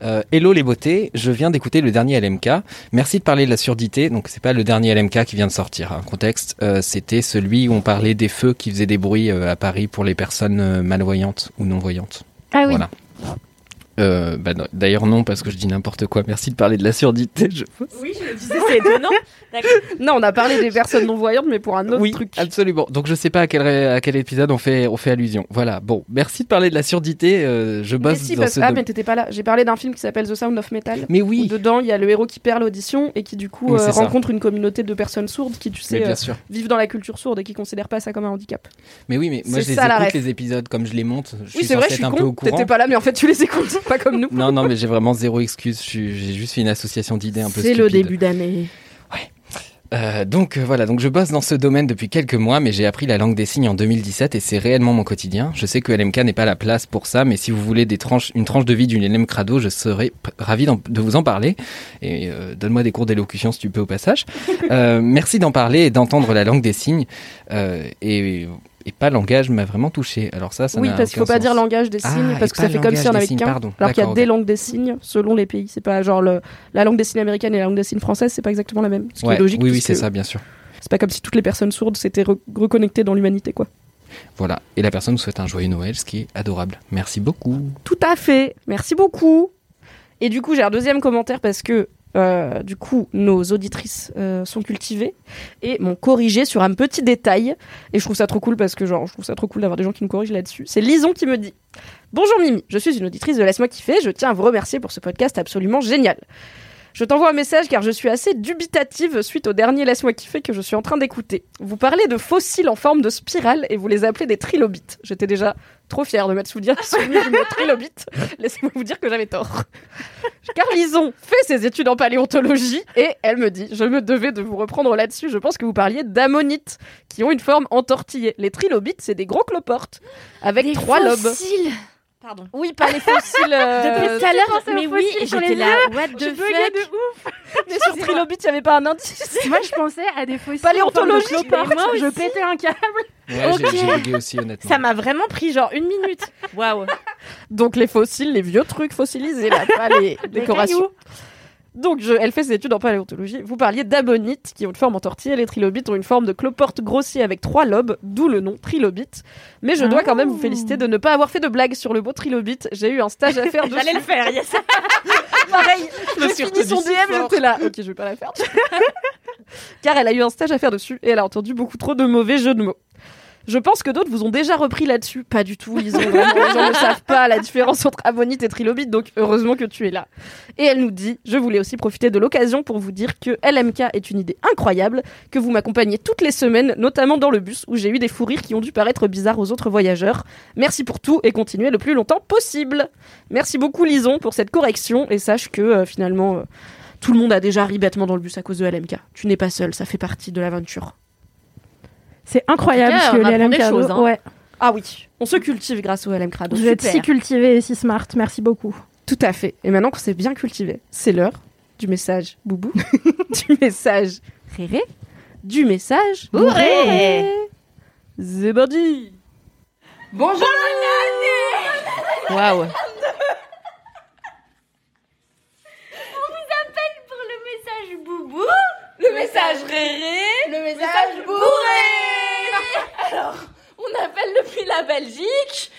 Euh, hello les beautés, je viens d'écouter le dernier LMK. Merci de parler de la surdité. Donc c'est pas le dernier LMK qui vient de sortir. hein. Contexte, euh, c'était celui où on parlait des feux qui faisaient des bruits euh, à Paris pour les personnes euh, malvoyantes ou non voyantes. Ah oui. Voilà. Euh, bah, D'ailleurs non parce que je dis n'importe quoi. Merci de parler de la surdité. Je... Oui, je me disais, c'est étonnant. non on a parlé des personnes non voyantes mais pour un autre oui, truc absolument. Donc je sais pas à quel, à quel épisode on fait, on fait allusion. Voilà. Bon, merci de parler de la surdité. euh, je mais bosse si, dans parce- ce ah mais t'étais pas là j'ai parlé d'un film qui s'appelle The Sound of Metal Mais où oui, dedans il y a le héros qui perd l'audition et qui du coup euh, rencontre une communauté de personnes sourdes qui tu mais sais bien euh, vivent dans la culture sourde et qui considèrent pas ça comme un handicap. Mais oui, mais moi je les écoute les épisodes comme je les monte. Je oui suis c'est vrai je suis un peu au con courant. t'étais pas là mais en fait tu les écoutes pas comme nous. Non, non, mais j'ai vraiment zéro excuse. J'ai juste fait une association d'idées un peu C'est le début d'année. Euh, donc euh, voilà, donc je bosse dans ce domaine depuis quelques mois, mais j'ai appris la langue des signes en 2017 et c'est réellement mon quotidien. Je sais que LMK n'est pas la place pour ça, mais si vous voulez des tranches, une tranche de vie d'une LM Crado, je serais ravi de vous en parler. Et euh, donne-moi des cours d'élocution si tu peux au passage. Merci d'en parler et d'entendre la langue des signes. Et, et pas langage m'a vraiment touché. Alors ça, ça Oui parce qu'il faut pas sens. dire langage des Ah, signes parce que ça fait comme si on avait qu'un. Alors qu'il y a des langues des signes selon les pays. C'est pas genre le- la langue des signes américaine et la langue des signes française c'est pas exactement la même. Ce qui Ouais, est logique. oui, oui, c'est ça, bien sûr. C'est pas comme si toutes les personnes sourdes s'étaient re- reconnectées dans l'humanité quoi. Voilà. Et la personne nous souhaite un joyeux Noël, ce qui est adorable. Merci beaucoup. Tout à fait. Merci beaucoup. Et du coup, j'ai un deuxième commentaire parce que euh, du coup, nos auditrices euh, sont cultivées et m'ont corrigé sur un petit détail. Et je trouve ça trop cool parce que genre, je trouve ça trop cool d'avoir des gens qui nous corrigent là-dessus. C'est Lison qui me dit Bonjour Mimi, je suis une auditrice de Laisse-moi kiffer. Je tiens à vous remercier pour ce podcast absolument génial. Je t'envoie un message car je suis assez dubitative suite au dernier Laisse-moi kiffer que je suis en train d'écouter. Vous parlez de fossiles en forme de spirale et vous les appelez des trilobites. J'étais déjà trop fière de m'être souvenir du mot trilobite. Laissez-moi vous dire que j'avais tort. Car Lison fait ses études en paléontologie et elle me dit Je me devais de vous reprendre là-dessus. Je pense que vous parliez d'ammonites qui ont une forme entortillée. Les trilobites, c'est des gros cloportes avec Les trois lobes. Pardon. Oui, pas les fossiles. euh, Depuis tout à l'heure, mais oui, et j'étais les là, what the fuck? de ouf. mais sur trilobites, il n'y avait pas un indice. Moi, je pensais à des fossiles. Paléontologie, de mais moi Je pétais un câble. Ouais, j'ai- Ok. j'ai bugué aussi, honnêtement. Ça m'a vraiment pris genre une minute. Waouh. Donc les fossiles, les vieux trucs fossilisés, là, pas les décorations. cailloux. Donc, je- elle fait ses études en paléontologie. Vous parliez d'ammonites qui ont une forme en tortille. Les trilobites ont une forme de cloporte grossier avec trois lobes, d'où le nom trilobite. Mais je dois quand même vous féliciter de ne pas avoir fait de blague sur le mot trilobite. J'ai eu un stage à faire dessus. J'allais le faire, yes. Pareil, suis finis son DM, j'étais là. Ok, je vais pas la faire. Car elle a eu un stage à faire dessus et elle a entendu beaucoup trop de mauvais jeux de mots. Je pense que d'autres vous ont déjà repris là-dessus. Pas du tout, Lison. Vraiment, les ne savent pas la différence entre ammonite et trilobite, donc heureusement que tu es là. Et elle nous dit Je voulais aussi profiter de l'occasion pour vous dire que LMK est une idée incroyable, que vous m'accompagnez toutes les semaines, notamment dans le bus, où j'ai eu des fous rires qui ont dû paraître bizarres aux autres voyageurs. Merci pour tout et continuez le plus longtemps possible. Merci beaucoup, Lison, pour cette correction. Et sache que euh, finalement, euh, tout le monde a déjà ri bêtement dans le bus à cause de LMK. Tu n'es pas seul, ça fait partie de l'aventure. C'est incroyable cas, ce que les LM Crado- choses, hein. Ouais. Ah oui, on se cultive grâce au LM Crado. Vous êtes si cultivés et si smart. Merci beaucoup. Tout à fait. Et maintenant qu'on s'est bien cultivé, c'est l'heure du message boubou, du message réré, du message Bourré. C'est parti Bonjour Waouh. pour le message boubou. Le message réré, le message bourré. Alors, on appelle depuis la Belgique.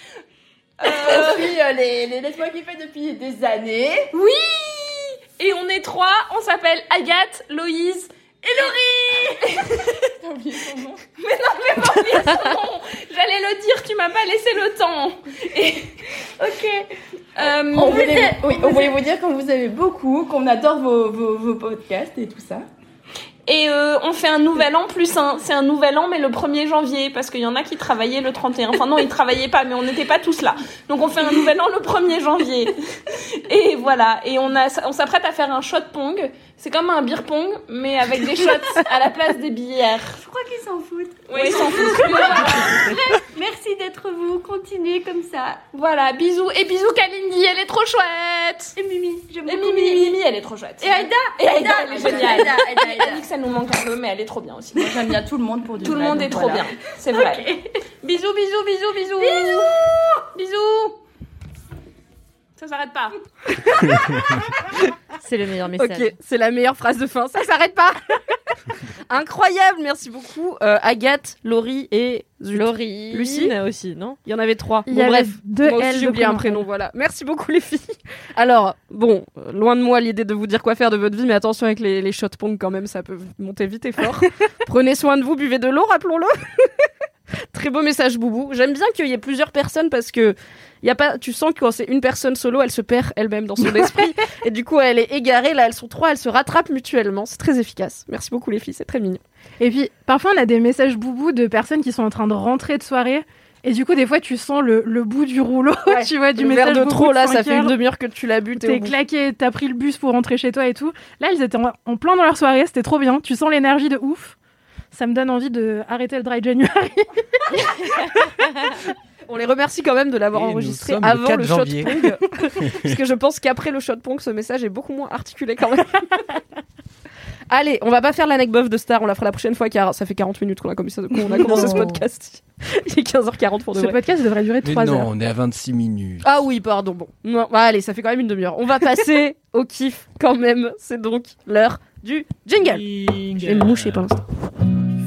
Euh, depuis euh, les, les laisse-moi kiffer depuis des années. Oui Et on est trois, on s'appelle Agathe, Loïse et Laurie T'as oublié son nom Mais non, mais pas oublié son nom J'allais le dire, tu m'as pas laissé le temps. Et... Ok. Euh, on, voulait, oui, on voulait vous dire qu'on vous aime beaucoup, qu'on adore vos, vos, vos podcasts et tout ça. Et euh, on fait un nouvel an plus un. C'est un nouvel an, mais le 1er janvier, parce qu'il y en a qui travaillaient le 31. Enfin non, ils travaillaient pas, mais on n'était pas tous là. Donc on fait un nouvel an le 1er janvier. Et voilà. Et on, a, on s'apprête à faire un shot pong. C'est comme un beer pong, mais avec des shots à la place des bières. Je crois qu'ils s'en foutent. Oui, ils s'en foutent. Merci d'être vous. Continuez comme ça. Voilà, bisous. Et bisous Kalindi, elle est trop chouette. Et Mimi, j'aime Et beaucoup Mimi, Mimi, elle est trop chouette. Et Aïda Et Aïda, elle est géniale. Aïda, Aïda, Aïda. Elle dit que ça nous manque un peu, mais elle est trop bien aussi. Moi, j'aime bien tout le monde pour du Tout le monde est trop bien. C'est vrai. Bisous, bisous, bisous, bisous. Bisous. Bisous. Ça s'arrête pas. C'est le meilleur message. Ok, c'est la meilleure phrase de fin. Ça s'arrête pas. Incroyable, merci beaucoup. Euh, Agathe, Laurie et Zut. Laurie. Lucie aussi, non Il y en avait trois. Il y Bon, avait bref, deux moi aussi j'ai oublié un prénom. prénom. Voilà. Merci beaucoup les filles. Alors bon, euh, loin de moi l'idée de vous dire quoi faire de votre vie, mais attention avec les, les shot pong quand même, ça peut monter vite et fort. Prenez soin de vous, buvez de l'eau, rappelons-le. Très beau message, Boubou. J'aime bien qu'il y ait plusieurs personnes parce que y a pas, tu sens que quand c'est une personne solo, elle se perd elle-même dans son esprit et du coup elle est égarée. Là, elles sont trois, elles se rattrapent mutuellement. C'est très efficace. Merci beaucoup les filles, c'est très mignon. Et puis, parfois, on a des messages boubou de personnes qui sont en train de rentrer de soirée. Et du coup, des fois, tu sens le, le bout du rouleau, Ouais. tu vois, du Du message de trop là, ça fait une demi-heure que tu l'as bu. t'es claqué, t'as pris le bus pour rentrer chez toi et tout. Là, ils étaient en, en plein dans leur soirée, c'était trop bien. Tu sens l'énergie de ouf. Ça me donne envie de arrêter le dry January. On les remercie quand même de l'avoir enregistré le avant 4 le, shot pong. parce que je pense qu'après le shot pong, ce message est beaucoup moins articulé quand même. Allez, on va pas faire l'anecdote de Star, on la fera la prochaine fois car ça fait 40 minutes qu'on a, commencé- qu'on a commencé ce podcast. Il est 15h40 pour de Ce vrai. podcast devrait durer Mais 3 non, heures. on est à 26 minutes. Ah oui, pardon, bon. Non, bah, allez, ça fait quand même une demi-heure. On va passer au kiff quand même. C'est donc l'heure du jingle. Je vais me moucher pendant ce temps.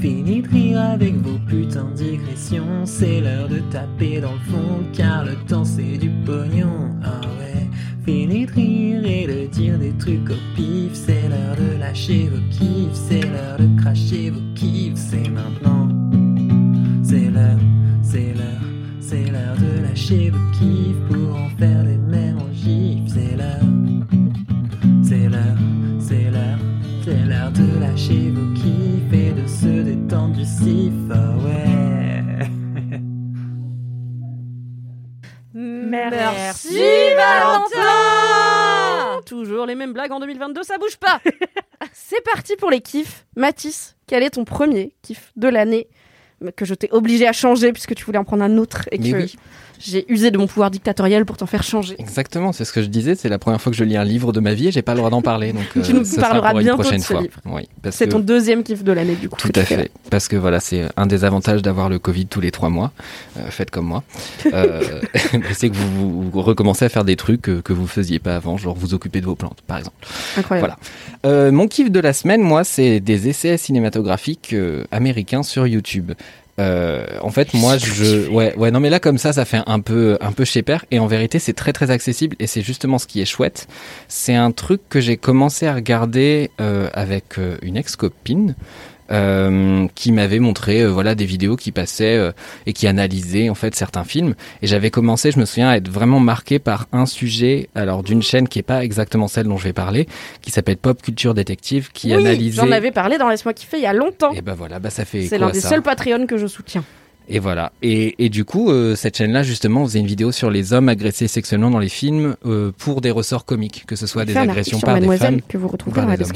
Fini de rire avec vos putains de digressions. C'est l'heure de taper dans le fond, car le temps c'est du pognon. Ah ouais. Fini de rire et de dire des trucs au pif. C'est l'heure de lâcher vos kiffs. C'est l'heure de cracher vos kiffs. C'est maintenant. C'est l'heure, c'est l'heure, c'est l'heure de lâcher vos kiffs pour en faire des En 2022, ça bouge pas C'est parti pour les kiffs. Mathis, quel est ton premier kiff de l'année que je t'ai obligé à changer puisque tu voulais en prendre un autre et que oui. J'ai usé de mon pouvoir dictatorial pour t'en faire changer. Exactement, c'est ce que je disais. C'est la première fois que je lis un livre de ma vie et j'ai pas le droit d'en parler. Donc, Tu nous ce sera parleras une bientôt de ce fois. livre. Oui, parce C'est que- ton deuxième kiff de l'année du coup. Tout à là. fait, parce que voilà, c'est un des avantages d'avoir le Covid tous les trois mois. Euh, faites comme moi. Euh, c'est que vous, recommencez à faire des trucs que, que vous faisiez pas avant, genre vous occuper de vos plantes, par exemple. Incroyable. Voilà. Euh, mon kiff de la semaine, moi, c'est des essais cinématographiques euh, américains sur YouTube. Euh, en fait, moi, je, ouais, ouais, non, mais là, comme ça, ça fait un peu, un peu chez père. Et en vérité, c'est très, très accessible. Et c'est justement ce qui est chouette. C'est un truc que j'ai commencé à regarder euh, avec euh, une ex-copine. Euh, qui m'avait montré euh, voilà des vidéos qui passaient euh, et qui analysaient en fait certains films et j'avais commencé je me souviens à être vraiment marqué par un sujet alors d'une chaîne qui est pas exactement celle dont je vais parler qui s'appelle Pop Culture Detective qui oui, analysait j'en avais parlé dans Laisse-moi kiffer il y a longtemps. et ben voilà bah ça fait C'est l'un des seuls Patreon que je soutiens. et voilà. Et, et du coup, euh, cette chaîne-là, justement, faisait une vidéo sur les hommes agressés sexuellement dans les films euh, pour des ressorts comiques, que ce soit des agressions par des femmes. que vous retrouverez dans la des hommes.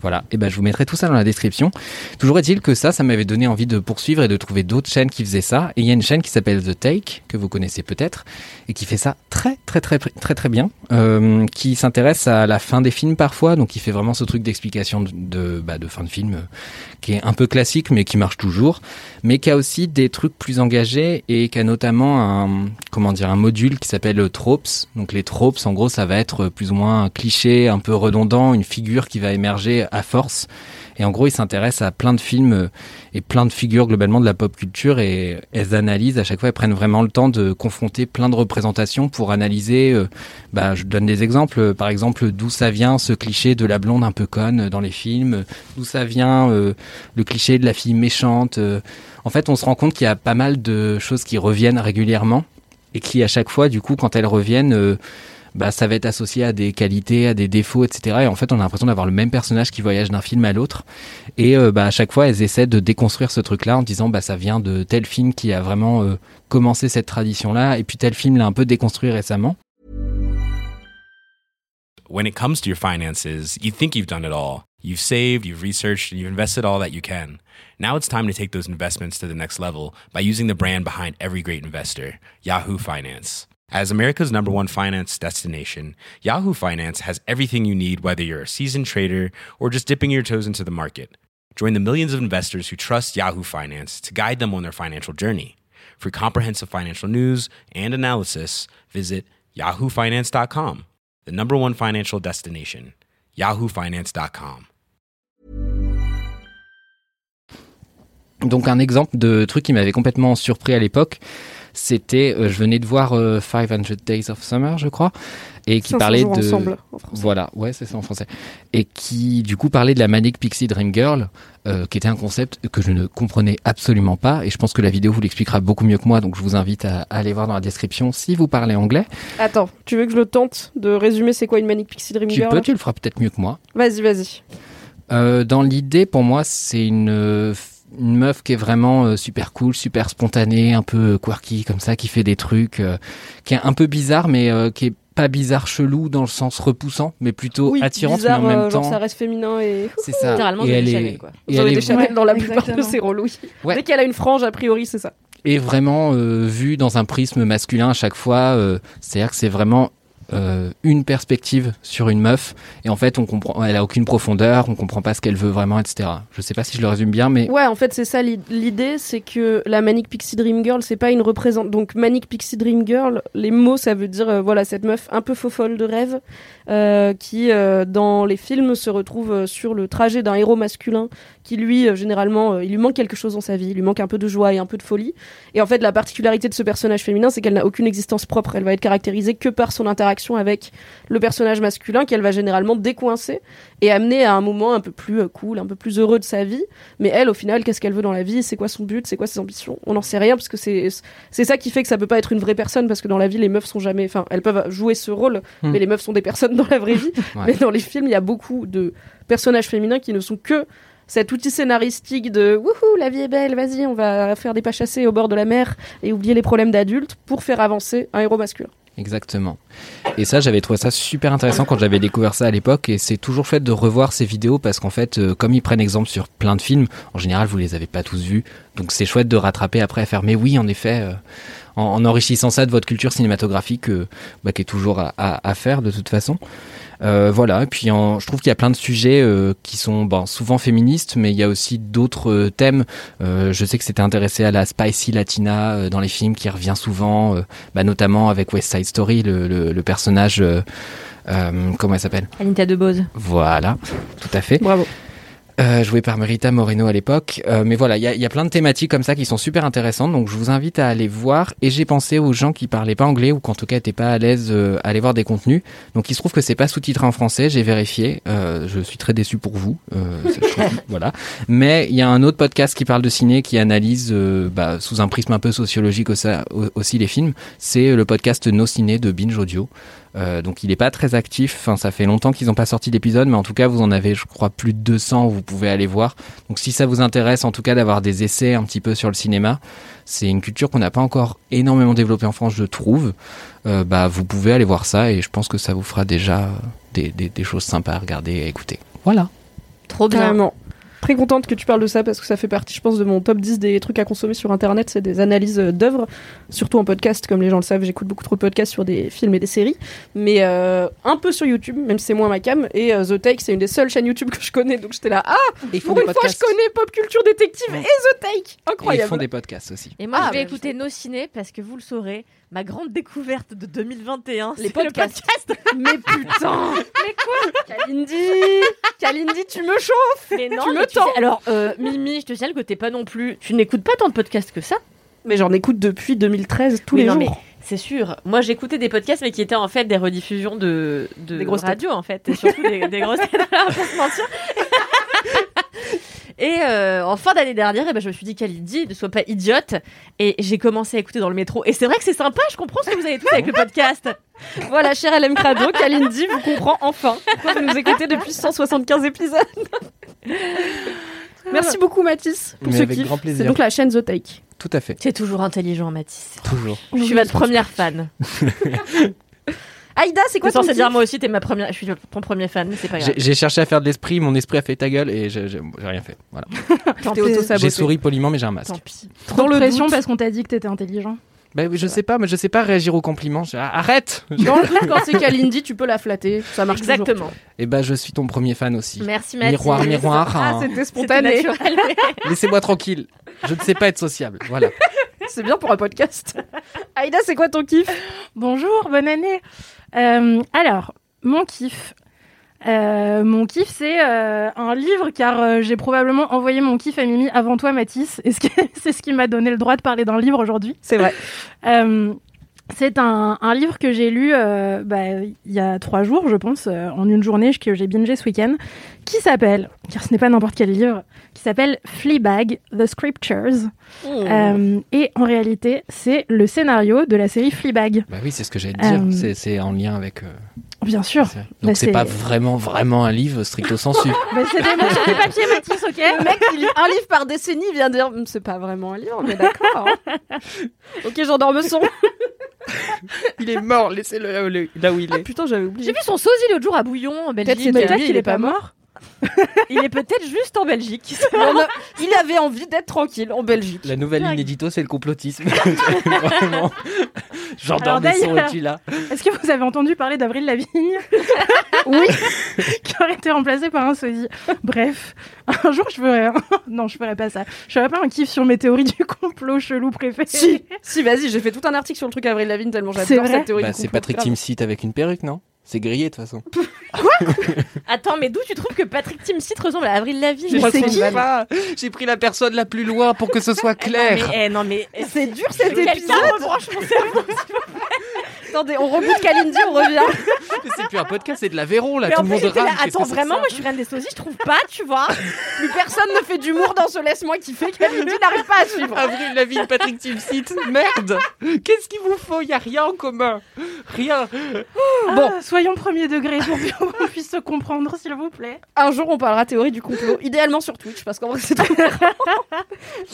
Voilà. Et ben, je vous mettrai tout ça dans la description. Toujours est-il que ça, ça m'avait donné envie de poursuivre et de trouver d'autres chaînes qui faisaient ça. Et il y a une chaîne qui s'appelle The Take, que vous connaissez peut-être, et qui fait ça très, très, très, très, très, bien, euh, qui s'intéresse à la fin des films parfois. Donc, il fait vraiment ce truc d'explication de, de, bah, de fin de film, euh, qui est un peu classique, mais qui marche toujours, mais qui a aussi des trucs plus engagés et qui a notamment un, comment dire, un module qui s'appelle euh, tropes. Donc, les tropes, en gros, ça va être plus ou moins un cliché, un peu redondant, une figure qui va émerger à force. Et en gros, ils s'intéressent à plein de films euh, et plein de figures globalement de la pop culture et elles analysent à chaque fois, elles prennent vraiment le temps de confronter plein de représentations pour analyser. euh, bah, je donne des exemples. Euh, Par exemple, d'où ça vient ce cliché de la blonde un peu conne dans les films, d'où ça vient le cliché de la fille méchante. En fait, on se rend compte qu'il y a pas mal de choses qui reviennent régulièrement et qui à chaque fois, du coup, quand elles reviennent, bah, ça va être associé à des qualités, à des défauts, etc. Et en fait, on a l'impression d'avoir le même personnage qui voyage d'un film à l'autre. Et euh, bah, à chaque fois, elles essaient de déconstruire ce truc-là en disant bah ça vient de tel film qui a vraiment euh, commencé cette tradition-là, et puis tel film l'a un peu déconstruit récemment. When it comes to your finances, you think you've done it all. You've saved, you've researched, and you've invested all that you can. Now it's time to take those investments to the next level by using the brand behind every great investor, Yahoo Finance. As America's number one finance destination, Yahoo Finance has everything you need, whether you're a seasoned trader or just dipping your toes into the market. Join the millions of investors who trust Yahoo Finance to guide them on their financial journey. For comprehensive financial news and analysis, visit yahoofinance.com, the number one financial destination, yahoofinance.com. Donc un exemple de truc qui m'avait complètement surpris à l'époque, c'était, euh, je venais de voir euh, 500 Days of Summer, je crois, et qui 500 parlait de... ensemble en français. Voilà, ouais, c'est ça en français. Et qui, du coup, parlait de la Manic Pixie Dream Girl, euh, qui était un concept que je ne comprenais absolument pas. Et je pense que la vidéo vous l'expliquera beaucoup mieux que moi, donc je vous invite à, à aller voir dans la description si vous parlez anglais. Attends, tu veux que je le tente de résumer c'est quoi une Manic Pixie Dream Tu Girl peux, tu le feras peut-être mieux que moi. Vas-y, vas-y. Euh, dans l'idée, pour moi, c'est une, euh, une meuf qui est vraiment euh, super cool, super spontanée, un peu quirky comme ça, qui fait des trucs, euh, qui est un peu bizarre, mais euh, qui est pas bizarre chelou dans le sens repoussant, mais plutôt Oui, attirante, bizarre, mais en même euh, temps. genre ça reste féminin et C'est ça. Littéralement, et elle est, quoi. et elle est Ouais, dans la plupart de ses rôles, oui. Ouais. Dès qu'elle a une frange, a priori, c'est ça. est vraiment euh, vu dans un prisme masculin à chaque fois. euh, C'est-à-dire que c'est vraiment euh, une perspective sur une meuf et en fait on comprend, elle a aucune profondeur, on comprend pas ce qu'elle veut vraiment, etc. Je sais pas si je le résume bien, mais Ouais, en fait, c'est ça l'i- l'idée, c'est que la Manic Pixie Dream Girl, c'est pas une représente. Donc, Manic Pixie Dream Girl, les mots, ça veut dire, euh, voilà, cette meuf un peu faux folle de rêve, euh, qui, dans les films, se retrouve sur le trajet d'un héros masculin, qui lui, euh, généralement, euh, il lui manque quelque chose dans sa vie, il lui manque un peu de joie et un peu de folie. Et en fait, la particularité de ce personnage féminin, c'est qu'elle n'a aucune existence propre. Elle va être caractérisée que par son interaction avec le personnage masculin, qu'elle va généralement décoincer et amener à un moment un peu plus euh, cool, un peu plus heureux de sa vie. Mais elle, au final, qu'est-ce qu'elle veut dans la vie? C'est quoi son but? C'est quoi ses ambitions? On n'en sait rien parce que c'est c'est ça qui fait que ça peut pas être une vraie personne parce que dans la vie, les meufs sont jamais. Enfin, elles peuvent jouer ce rôle, Hmm. mais les meufs sont des personnes dans la vraie vie. Ouais. Mais dans les films, il y a beaucoup de personnages féminins qui ne sont que cet outil scénaristique de wouhou, la vie est belle, vas-y, on va faire des pas chassés au bord de la mer et oublier les problèmes d'adultes pour faire avancer un héros masculin. Exactement. Et ça, j'avais trouvé ça super intéressant quand j'avais découvert ça à l'époque. Et c'est toujours fait de revoir ces vidéos parce qu'en fait, euh, comme ils prennent exemple sur plein de films, en général, vous les avez pas tous vus. donc c'est chouette de rattraper après à faire. Mais oui, en effet, euh, en, en enrichissant ça de votre culture cinématographique, euh, bah, qui est toujours à faire de toute façon. Euh, voilà, et puis en- je trouve qu'il y a plein de sujets euh, qui sont bon, souvent féministes, mais il y a aussi d'autres euh, thèmes. Euh, je sais que c'était intéressé à la spicy latina euh, dans les films qui revient souvent, euh, bah, notamment avec West Side Story, le, le- le personnage, euh, euh, comment elle s'appelle? Anita de Bose. Voilà, tout à fait. Bravo. Euh, joué par Merita Moreno à l'époque. Euh, mais voilà, il y a, y a plein de thématiques comme ça qui sont super intéressantes, donc je vous invite à aller voir. Et j'ai pensé aux gens qui parlaient pas anglais ou qu'en tout cas étaient pas à l'aise euh, à aller voir des contenus. Donc il se trouve que c'est pas sous-titré en français, j'ai vérifié. Euh, je suis très déçu pour vous. Euh, voilà. Mais il y a un autre podcast qui parle de ciné, qui analyse euh, bah, sous un prisme un peu sociologique aussi, aussi les films. C'est le podcast Nos Ciné de Binge Audio. Euh, donc il est pas très actif. Enfin, ça fait longtemps qu'ils n'ont pas sorti d'épisode, mais en tout cas vous en avez, je crois, plus de 200. où Vous pouvez aller voir. Donc si ça vous intéresse, en tout cas d'avoir des essais un petit peu sur le cinéma, c'est une culture qu'on n'a pas encore énormément développée en France, je trouve. Euh, bah vous pouvez aller voir ça et je pense que ça vous fera déjà des, des, des choses sympas à regarder et à écouter. Voilà. Trop bien. Carrément. Très contente que tu parles de ça parce que ça fait partie, je pense, de mon top 10 des trucs à consommer sur internet. C'est des analyses euh, d'œuvres, surtout en podcast, comme les gens le savent. J'écoute beaucoup trop de podcasts sur des films et des séries, mais euh, un peu sur YouTube, même si c'est moins ma cam. Et euh, The Take, c'est une des seules chaînes YouTube que je connais, donc j'étais là. Ah, pour une fois, je connais Pop Culture Détective Ouais. et The Take Et ils Incroyable. font des podcasts aussi. Et moi, Ah, je vais bah, écouter nos ciné parce que vous le saurez, ma grande découverte de 2021, Les c'est le podcasts. podcast. Mais putain Mais quoi? Kalindi Kalindi, tu me chauffes Mais non, Tu mais me alors, euh, Mimi, je te signale que t'es pas non plus. Tu n'écoutes pas tant de podcasts que ça. Mais j'en écoute depuis 2013 tous Oui, les non, jours. C'est sûr. Moi, j'écoutais des podcasts, mais qui étaient en fait des rediffusions de, de Des grosses têtes. radio, en fait. Et surtout des, des grosses têtes, voilà, pour se mentir. Et euh, en fin d'année dernière, eh ben, je me suis dit, Kalindi, ne sois pas idiote. Et j'ai commencé à écouter dans le métro. Et c'est vrai que c'est sympa, je comprends ce que vous avez tous avec le podcast. Voilà, cher LM Crado, Kalindi vous comprend enfin pourquoi vous nous écoutez depuis 175 épisodes? Merci beaucoup Mathis pour Mais ce avec kiff. grand plaisir. C'est donc la chaîne The Take. Tout à fait. Tu es toujours intelligent, Mathis. Toujours. Je suis votre première fan. Aïda, c'est Quoi ton censé dire moi aussi, t'es ma première. Je suis ton premier fan, mais c'est pas grave. J'ai cherché à faire de l'esprit, mon esprit a fait ta gueule et j'ai rien fait. Voilà. J'ai souri poliment, mais j'ai un masque. Tant pis. Trop Dans de pression doute. parce qu'on t'a dit que t'étais intelligent. Bah, je sais pas, mais je sais pas réagir aux compliments. Je- Arrête Dans le doute, quand c'est Kalindi, tu peux la flatter. Ça marche toujours. Exactement. Et bah, je suis ton premier fan aussi. Merci, Mathis. Miroir, miroir. Ah, hein. c'était spontané. Laissez-moi tranquille. Je ne sais pas être sociable. Voilà. C'est bien pour un podcast. Aïda, c'est quoi ton kiff? Bonjour, bonne année. Euh, alors, mon kiff. Euh, mon kiff, c'est euh, un livre, car euh, j'ai probablement envoyé mon kiff à Mimi avant toi, Mathis. Et c'est ce qui m'a donné le droit de parler d'un livre aujourd'hui? C'est vrai. C'est un, un livre que j'ai lu bah, il y a trois jours, je pense, en une journée que j'ai bingé ce week-end, qui s'appelle, car ce n'est pas n'importe quel livre, s'appelle Fleabag, The Scriptures. Euh, et en réalité, c'est le scénario de la série Fleabag. Bah oui, c'est ce que j'allais te dire. Euh, C'est- en lien avec. euh, Bien sûr. Bah, Donc c'est pas vraiment, vraiment un livre stricto sensu. Bah, c'est des mots sur du papier, Mathis, ok Le mec qui lit un livre par décennie vient de dire Hum, c'est pas vraiment un livre, mais d'accord. hein. ok, j'endors me son. il est mort, laissez-le là, où il est- Ah est. putain, j'avais J'ai oublié. vu son sosie l'autre jour à Bouillon en Peut-être Belgique. qu'il est pas mort. Il est peut-être juste en Belgique. Il en a- Il avait envie d'être tranquille en Belgique. La nouvelle ligne édito, c'est le complotisme. Vraiment. J'endors Alors tu là. Est-ce que vous avez entendu parler d'Avril Lavigne Oui. qui aurait été remplacé par un sosie. Bref, un jour je ferai un... Non, je ferai pas ça. Je ferai pas un kiff sur mes théories du complot chelou préféré. Si, si, vas-y, j'ai fait tout un article sur le truc Avril Lavigne tellement j'adore cette théorie Bah, c'est. Patrick. Timsit avec une perruque, non? C'est grillé de toute façon. Attends, mais d'où tu trouves que Patrick Timsit ressemble à Avril Lavigne c'est qui. J'ai pris la personne la plus loin pour que ce soit clair. Non, mais, eh, non, mais C'est dur cet Quelqu'un épisode. rebranche mon cerveau. Attendez, on reboot Kalindi, on revient. C'est plus un podcast, c'est de l'Aveyron là. Mais tout le monde rame. Attends, que vraiment, moi je suis reine des sosies, je trouve pas, tu vois. Plus personne ne fait d'humour dans ce laisse-moi qui fait Kalindi n'arrive pas à suivre. Avril Lavigne, Patrick Timsit, merde Qu'est-ce qu'il vous faut? Il y a rien en commun. Rien. Bon, soyons premier degré pour qu'on puisse se comprendre, s'il vous plaît. Un jour, on parlera théorie du complot, idéalement sur Twitch, parce qu'en vrai, c'est trop marrant.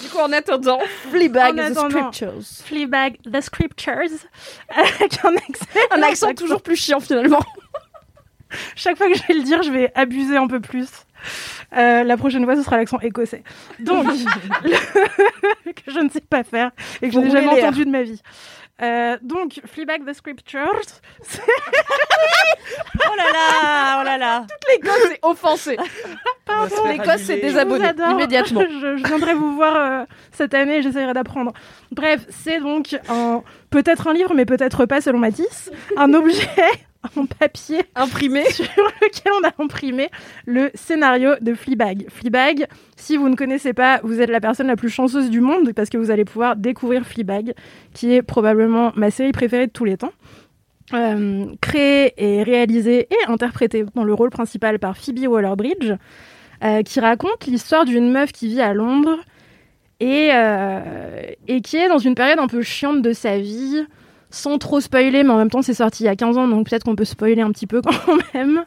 Du coup, en attendant, Fleabag, En The. Scriptures. Fleabag, The Scriptures, avec un accent. Un accent toujours plus chiant, finalement. Chaque fois que je vais le dire, je vais abuser un peu plus. Euh, la prochaine fois, ce sera l'accent écossais. Donc, le- que je ne sais pas faire et que je n'ai jamais entendu de ma vie. Euh, donc, Fleabag the Scriptures, Oh là là, oh là là. L'Écosse est offensée. Pardon. L'Écosse s'est désabonnée immédiatement. je, je viendrai vous voir euh, cette année et j'essaierai d'apprendre. Bref, c'est donc un peut-être un livre, mais peut-être pas selon Matisse, un objet en papier Imprimée. sur lequel on a imprimé le scénario de Fleabag. Fleabag, si vous ne connaissez pas, vous êtes la personne la plus chanceuse du monde parce que vous allez pouvoir découvrir Fleabag, qui est probablement ma série préférée de tous les temps. Euh, créée et réalisée et interprétée dans le rôle principal par Phoebe Waller-Bridge, euh, qui raconte l'histoire d'une meuf qui vit à Londres et, euh, et qui est dans une période un peu chiante de sa vie, sans trop spoiler, mais en même temps c'est sorti il y a 15 ans, donc peut-être qu'on peut spoiler un petit peu quand même.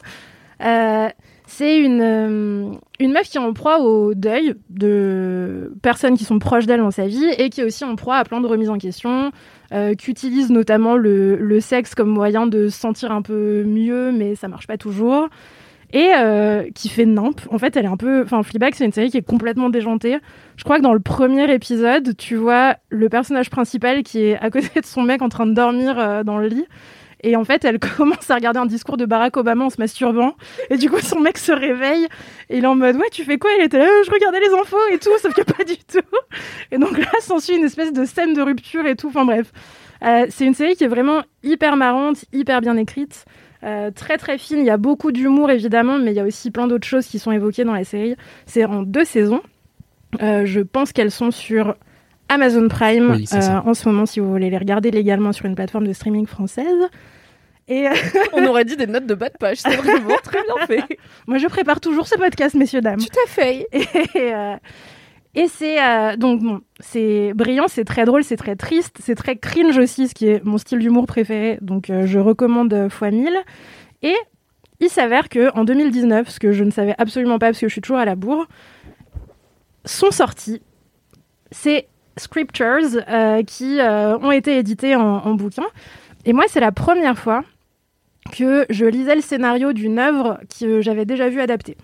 Euh, c'est une, euh, une meuf qui est en proie au deuil de personnes qui sont proches d'elle dans sa vie et qui est aussi en proie à plein de remises en question, euh, qui utilise notamment le, le sexe comme moyen de se sentir un peu mieux, mais ça marche pas toujours. Et euh, qui fait nimp. En fait, elle est un peu. Enfin, Fleabag, c'est une série qui est complètement déjantée. Je crois que dans le premier épisode, tu vois le personnage principal qui est à côté de son mec en train de dormir euh, dans le lit. Et en fait, elle commence à regarder un discours de Barack Obama en se masturbant. Et du coup, son mec se réveille. Et il est en mode Ouais, tu fais quoi? Il était là, je regardais les infos et tout, sauf que pas du tout. Et donc là, s'ensuit une espèce de scène de rupture et tout. Enfin bref. Euh, c'est une série qui est vraiment hyper marrante, hyper bien écrite. Euh, très très fine, il y a beaucoup d'humour évidemment, mais il y a aussi plein d'autres choses qui sont évoquées dans la série. C'est en deux saisons. Euh, je pense qu'elles sont sur Amazon Prime Oui, euh, en ce moment si vous voulez les regarder légalement sur une plateforme de streaming française. Et euh, On aurait dit des notes de bas de page. C'est vraiment très bien fait. moi je prépare toujours ce podcast, messieurs dames. Tout à fait. Et, euh, et c'est euh, donc c'est brillant, c'est très drôle, c'est très triste, c'est très cringe aussi, ce qui est mon style d'humour préféré. Donc euh, je recommande euh, fois 1000. Et il s'avère que en 2019, ce que je ne savais absolument pas parce que je suis toujours à la bourre, sont sortis ces scriptures qui ont été édités en, en bouquin. Et moi, c'est la première fois que je lisais le scénario d'une œuvre que j'avais déjà vue adaptée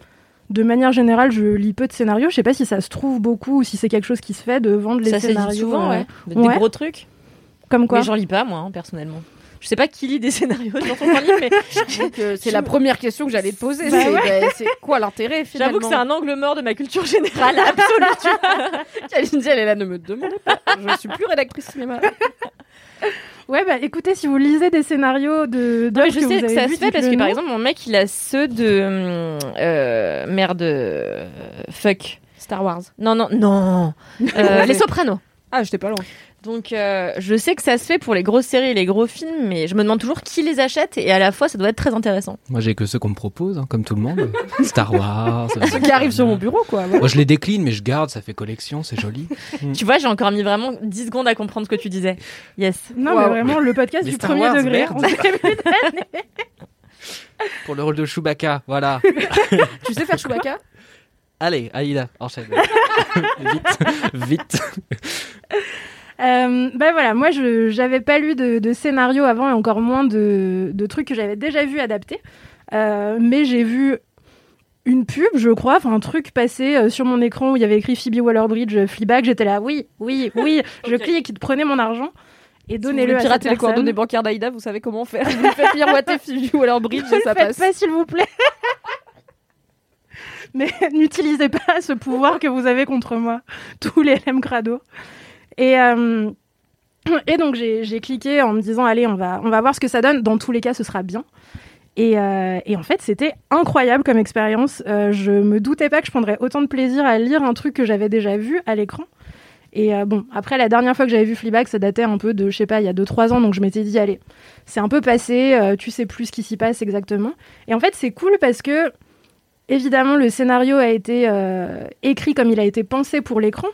de manière générale, je lis peu de scénarios. Je sais pas si ça se trouve beaucoup ou si c'est quelque chose qui se fait de vendre les Ça dit scénarios. souvent, euh, ouais. Des ouais. gros trucs. Comme quoi mais j'en lis pas, moi, hein, personnellement. Je sais pas qui lit des scénarios dans son livre, mais euh, c'est la première question que j'allais te poser. Bah c'est ouais. bah, c'est quoi l'intérêt finalement j'avoue que c'est un angle mort de ma culture générale absolue. Kalindi, elle est là, ne me demandez pas. Je suis plus rédactrice cinéma. Ouais, bah écoutez, si vous lisez des scénarios de. D'œuvres je que sais vous que ça vues, se fait parce que par exemple, mon mec, il a ceux de. euh, merde. euh, fuck. Star Wars. Non, non, non. Euh, les Sopranos. Ah, j'étais pas loin. Donc, euh, je sais que ça se fait pour les grosses séries et les gros films, mais je me demande toujours qui les achète et à la fois, ça doit être très intéressant. Moi, j'ai que ceux qu'on me propose, hein, comme tout le monde. Star Wars. euh, Ceux qui arrivent sur mon bureau, quoi. Moi, je les décline, mais je garde, ça fait collection, c'est joli. Tu vois, j'ai encore mis vraiment 10 secondes à comprendre ce que tu disais. Yes. Non, Wow. mais vraiment, le podcast Les du Star premier Wars, degré. merde. Pour le rôle de Chewbacca, voilà. Tu sais faire Chewbacca? Allez, Aïda, enchaîne. vite, vite. Euh, bah voilà, moi je j'avais pas lu de, de scénario avant et encore moins de, de trucs que j'avais déjà vu adaptés. Euh, mais j'ai vu une pub, je crois, enfin un truc passer euh, sur mon écran où il y avait écrit Phoebe Waller-Bridge, euh, Fleabag. J'étais là, oui, oui, oui. Je Ok. clique, prenez mon argent et Si vous donnez-le à cette pirater les personne. coordonnées bancaires d'Aïda, vous savez comment faire. Vous faites miroiter Phoebe ou alors Bridge Ne et le ça faites passe. pas, s'il vous plaît. Mais n'utilisez pas ce pouvoir que vous avez contre moi, tous les LM Crado. Et, euh, et donc, j'ai cliqué en me disant, allez, on va, on va voir ce que ça donne. Dans tous les cas, ce sera bien. Et, euh, et en fait, c'était incroyable comme expérience. Euh, je me doutais pas que je prendrais autant de plaisir à lire un truc que j'avais déjà vu à l'écran. Et euh, bon, après, la dernière fois que j'avais vu Fleabag, ça datait un peu de, je sais pas, il y a 2-3 ans. Donc, je m'étais dit, allez, c'est un peu passé, euh, tu sais plus ce qui s'y passe exactement. Et en fait, c'est cool parce que, évidemment, le scénario a été écrit comme il a été pensé pour l'écran.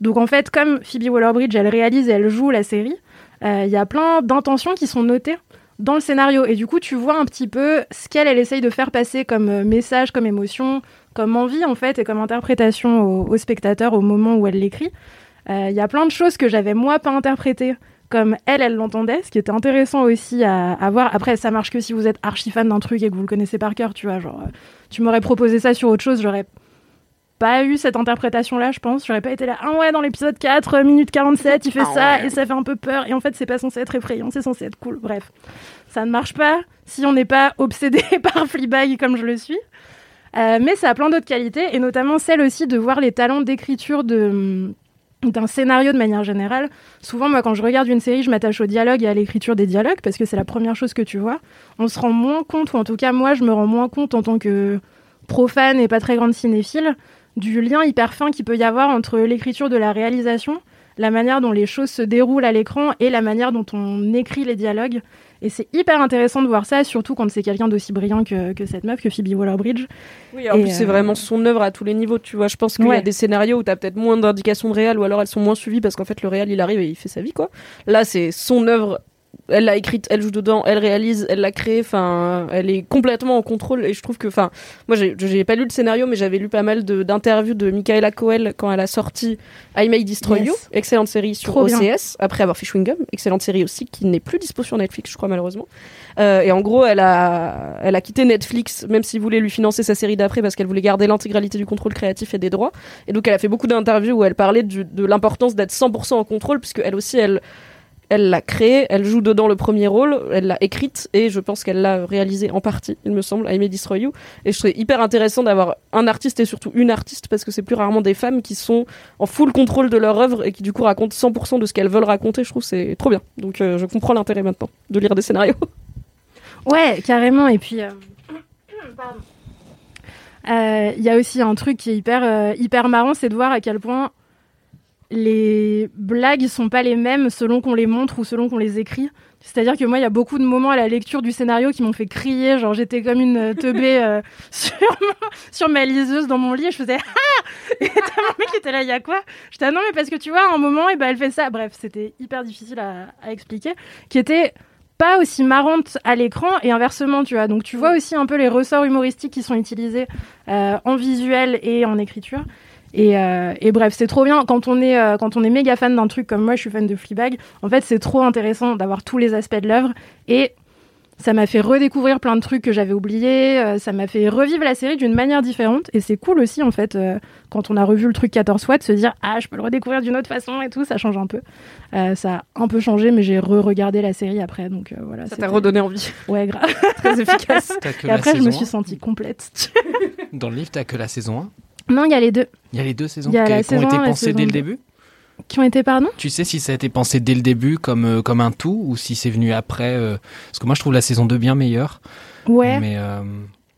Donc, en fait, comme Phoebe Waller-Bridge, elle réalise et elle joue la série, euh, il y a plein d'intentions qui sont notées dans le scénario. Et du coup, tu vois un petit peu ce qu'elle, elle essaye de faire passer comme euh, message, comme émotion, comme envie, en fait, et comme interprétation au, spectateur au moment où elle l'écrit. Euh, Il y a plein de choses que j'avais, moi, pas interprétées comme elle, elle l'entendait, ce qui était intéressant aussi à, à voir. Après, ça marche que si vous êtes archi fan d'un truc et que vous le connaissez par cœur, tu vois. Genre, tu m'aurais proposé ça sur autre chose, j'aurais pas eu cette interprétation-là, je pense. J'aurais pas été là, ah ouais, dans l'épisode 4, euh, minute 47, il fait Ah ça ouais. et ça fait un peu peur. Et en fait, c'est pas censé être effrayant, c'est censé être cool. Bref, ça ne marche pas si on n'est pas obsédé par Fleabag comme je le suis. Euh, mais ça a plein d'autres qualités, et notamment celle aussi de voir les talents d'écriture de d'un scénario de manière générale. Souvent, moi, quand je regarde une série, je m'attache au dialogue et à l'écriture des dialogues parce que c'est la première chose que tu vois. On se rend moins compte, ou en tout cas, moi, je me rends moins compte en tant que profane et pas très grande cinéphile, du lien hyper fin qu'il peut y avoir entre l'écriture de la réalisation, la manière dont les choses se déroulent à l'écran et la manière dont on écrit les dialogues. Et c'est hyper intéressant de voir ça, surtout quand c'est quelqu'un d'aussi brillant que, que cette meuf, que Phoebe Waller-Bridge. Oui, en Et, plus, c'est euh, vraiment son œuvre à tous les niveaux, tu vois. Je pense qu'il y a des scénarios où t'as peut-être moins d'indications de réel ou alors elles sont moins suivies parce qu'en fait, le réel, il arrive et il fait sa vie, quoi. Là, c'est son œuvre. Elle l'a écrite, elle joue dedans, elle réalise, elle l'a créée, enfin, elle est complètement en contrôle et je trouve que, enfin, moi j'ai pas lu le scénario mais j'avais lu pas mal de- d'interviews de, Michaela Coel quand elle a sorti I May Destroy Yes. You, excellente série sur Trop bien. OCS, après avoir fait Chewing Gum, excellente série aussi qui n'est plus dispo sur Netflix, je crois malheureusement. Euh, et en gros, elle a, elle a quitté Netflix, même s'ils voulaient lui financer sa série d'après, parce qu'elle voulait garder l'intégralité du contrôle créatif et des droits. Et donc, elle a fait beaucoup d'interviews où elle parlait du- de l'importance d'être 100% en contrôle, puisque elle aussi, elle, elle l'a créée, elle joue dedans le premier rôle, elle l'a écrite, et je pense qu'elle l'a réalisée en partie, il me semble, I May Destroy You. Et je trouvais hyper intéressant d'avoir un artiste et surtout une artiste, parce que c'est plus rarement des femmes qui sont en full contrôle de leur œuvre et qui du coup racontent 100% de ce qu'elles veulent raconter. Je trouve c'est trop bien. Donc, euh, je comprends l'intérêt maintenant de lire des scénarios. Ouais, carrément. Et puis, euh. Euh, il y a aussi un truc qui est hyper, hyper marrant, c'est de voir à quel point les blagues sont pas les mêmes selon qu'on les montre ou selon qu'on les écrit. C'est-à-dire que moi, il y a beaucoup de moments à la lecture du scénario qui m'ont fait crier, genre j'étais comme une euh, teubée euh, sur, ma liseuse dans mon lit et je faisais ah Et t'as mon mec qui était là, il y a quoi? J'étais ah non mais parce que tu vois, à un moment, et ben elle fait ça. Bref, c'était hyper difficile à, à expliquer, qui était pas aussi marrante à l'écran et inversement, tu vois. Donc tu vois aussi un peu les ressorts humoristiques qui sont utilisés euh, en visuel et en écriture. Et, euh, et bref, c'est trop bien quand on est euh, quand on est méga fan d'un truc comme moi, je suis fan de Fleabag. En fait, c'est trop intéressant d'avoir tous les aspects de l'œuvre et ça m'a fait redécouvrir plein de trucs que j'avais oubliés. euh, ça m'a fait revivre la série d'une manière différente et c'est cool aussi en fait euh, quand on a revu le truc 14 fois de se dire ah je peux le redécouvrir d'une autre façon et tout. Ça change un peu. Euh, ça a un peu changé, mais j'ai re-regardé la série après, donc euh, voilà. Ça t'a redonné envie. Ouais, grave. Très efficace. Et après, je me suis 1. sentie complète. Dans le livre, t'as que la saison 1. Non, il y a les deux Il y a les deux saisons qui, ont saison été 1 et la pensées dès le 2. début. qui ont été, pardon? Tu sais si ça a été pensé dès le début comme, euh, comme un tout ou si c'est venu après euh, Parce que moi, je trouve la saison 2 bien meilleure. Ouais. Mais euh,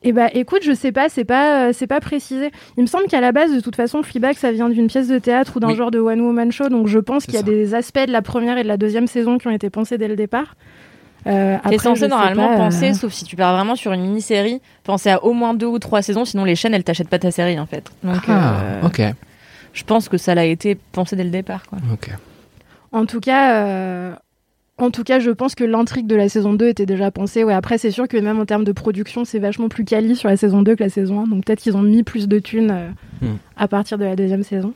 Et bah, écoute, je sais pas, c'est pas, c'est pas précisé. Il me semble qu'à la base, de toute façon, Fleabag, ça vient d'une pièce de théâtre ou d'un Oui. genre de one woman show, donc je pense qu'il y a ça. des aspects de la première et de la deuxième saison qui ont été pensés dès le départ. Euh, T'es censé normalement pas, euh, penser, sauf si tu pars vraiment sur une mini-série, penser à au moins deux ou trois saisons, sinon les chaînes elles t'achètent pas ta série en fait. Donc ah, euh, ok, je pense que ça l'a été pensé dès le départ. Quoi. ok. En tout cas, euh, en tout cas, je pense que l'intrigue de la saison 2 était déjà pensée. Ouais, après, c'est sûr que même en termes de production, c'est vachement plus quali sur la saison 2 que la saison 1. Donc peut-être qu'ils ont mis plus de thunes euh, Hmm. à partir de la deuxième saison.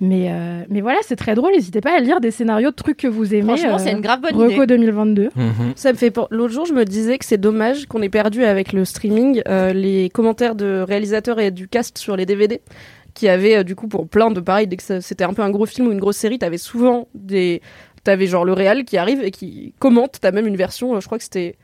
Mais, euh, mais voilà, c'est très drôle. N'hésitez pas à lire des scénarios de trucs que vous aimez. Franchement, euh, c'est une grave bonne Reco idée. 2022. Mhm. Ça me fait L'autre jour, je me disais que c'est dommage qu'on ait perdu avec le streaming euh, les commentaires de réalisateurs et du cast sur les DVD qui avaient euh, du coup pour plein de pareil dès que c'était un peu un gros film ou une grosse série, t'avais souvent des t'avais genre le réal qui arrive et qui commente. T'as même une version, euh, je crois que c'était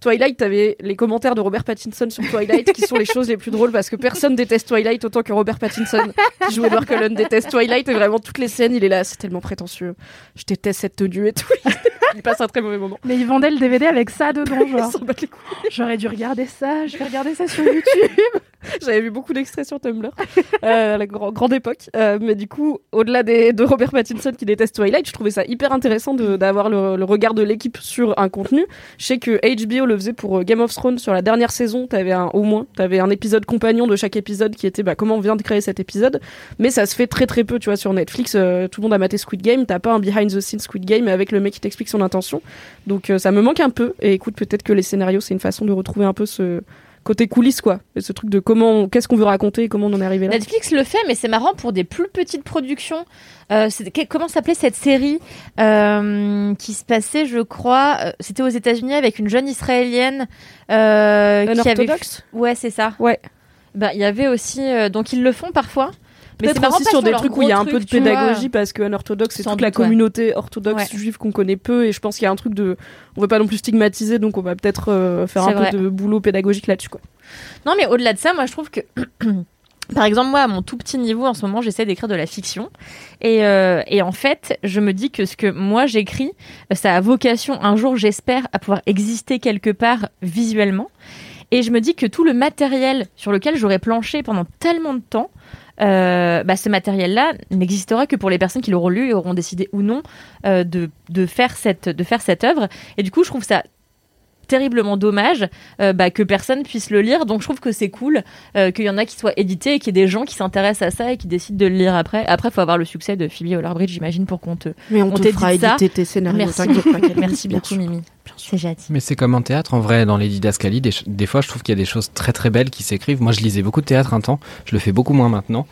Twilight, t'avais les commentaires de Robert Pattinson sur Twilight qui sont les choses les plus drôles parce que personne déteste Twilight autant que Robert Pattinson qui joue Edward Cullen déteste Twilight et vraiment toutes les scènes il est là c'est tellement prétentieux je déteste cette tenue et tout il passe un très mauvais moment Mais ils vendaient le DVD avec ça dedans, genre. J'aurais dû regarder ça. Je vais regarder ça sur YouTube. J'avais vu beaucoup d'extraits sur Tumblr euh, à la grand- grande époque. Euh, mais du coup, au-delà de Robert Pattinson qui déteste Twilight, je trouvais ça hyper intéressant d'avoir le, le regard de l'équipe sur un contenu. Je sais que HBO le faisait pour euh, Game of Thrones sur la dernière saison. T'avais un, au moins, t'avais un épisode compagnon de chaque épisode qui était bah, comment on vient de créer cet épisode. Mais ça se fait très très peu, tu vois, sur Netflix. euh, tout le monde a maté Squid Game. T'as pas un behind the scenes Squid Game avec le mec qui t'explique son intention. Donc euh, ça me manque un peu. Et écoute, peut-être que les scénarios, c'est une façon de retrouver un peu ce côté coulisses quoi ce truc de comment qu'est-ce qu'on veut raconter et comment on en est arrivé là Netflix le fait, mais c'est marrant pour des plus petites productions. Euh, comment s'appelait cette série euh, qui se passait, je crois, euh, c'était aux États-Unis avec une jeune israélienne euh, qui avait. Unorthodox Ouais, c'est ça. Ouais. Bah, il y avait aussi. donc, ils le font parfois. Mais c'est aussi sur des trucs où il y a un peu de pédagogie parce qu'un orthodoxe c'est toute la communauté orthodoxe juive qu'on connaît peu et je pense qu'il y a un truc de on veut pas non plus stigmatiser donc on va peut-être euh, faire un peu de boulot pédagogique là-dessus quoi. Non, mais au-delà de ça, moi, je trouve que. Par exemple, moi, à mon tout petit niveau, en ce moment, j'essaie d'écrire de la fiction. Et, euh, et en fait, je me dis que ce que moi j'écris, euh, ça a vocation, un jour, j'espère, à pouvoir exister quelque part visuellement. Et je me dis que tout le matériel sur lequel j'aurais planché pendant tellement de temps, euh, bah, ce matériel-là n'existera que pour les personnes qui l'auront lu et auront décidé ou non euh, de, de, faire cette, de faire cette œuvre. Et du coup, je trouve ça terriblement dommage euh, bah, que personne puisse le lire. Donc je trouve que c'est cool euh, qu'il y en a qui soient édités et qu'il y ait des gens qui s'intéressent à ça et qui décident de le lire après. Après, il faut avoir le succès de Phoebe Waller-Bridge, j'imagine, pour qu'on te... Mais on, On te fera ça. éditer tes scénarios. Merci merci beaucoup, sûr. Mimi. C'est gentil. Mais c'est comme en théâtre, en vrai, dans les didascalies, des, des fois, je trouve qu'il y a des choses très très belles qui s'écrivent. Moi, je lisais beaucoup de théâtre un temps, je le fais beaucoup moins maintenant.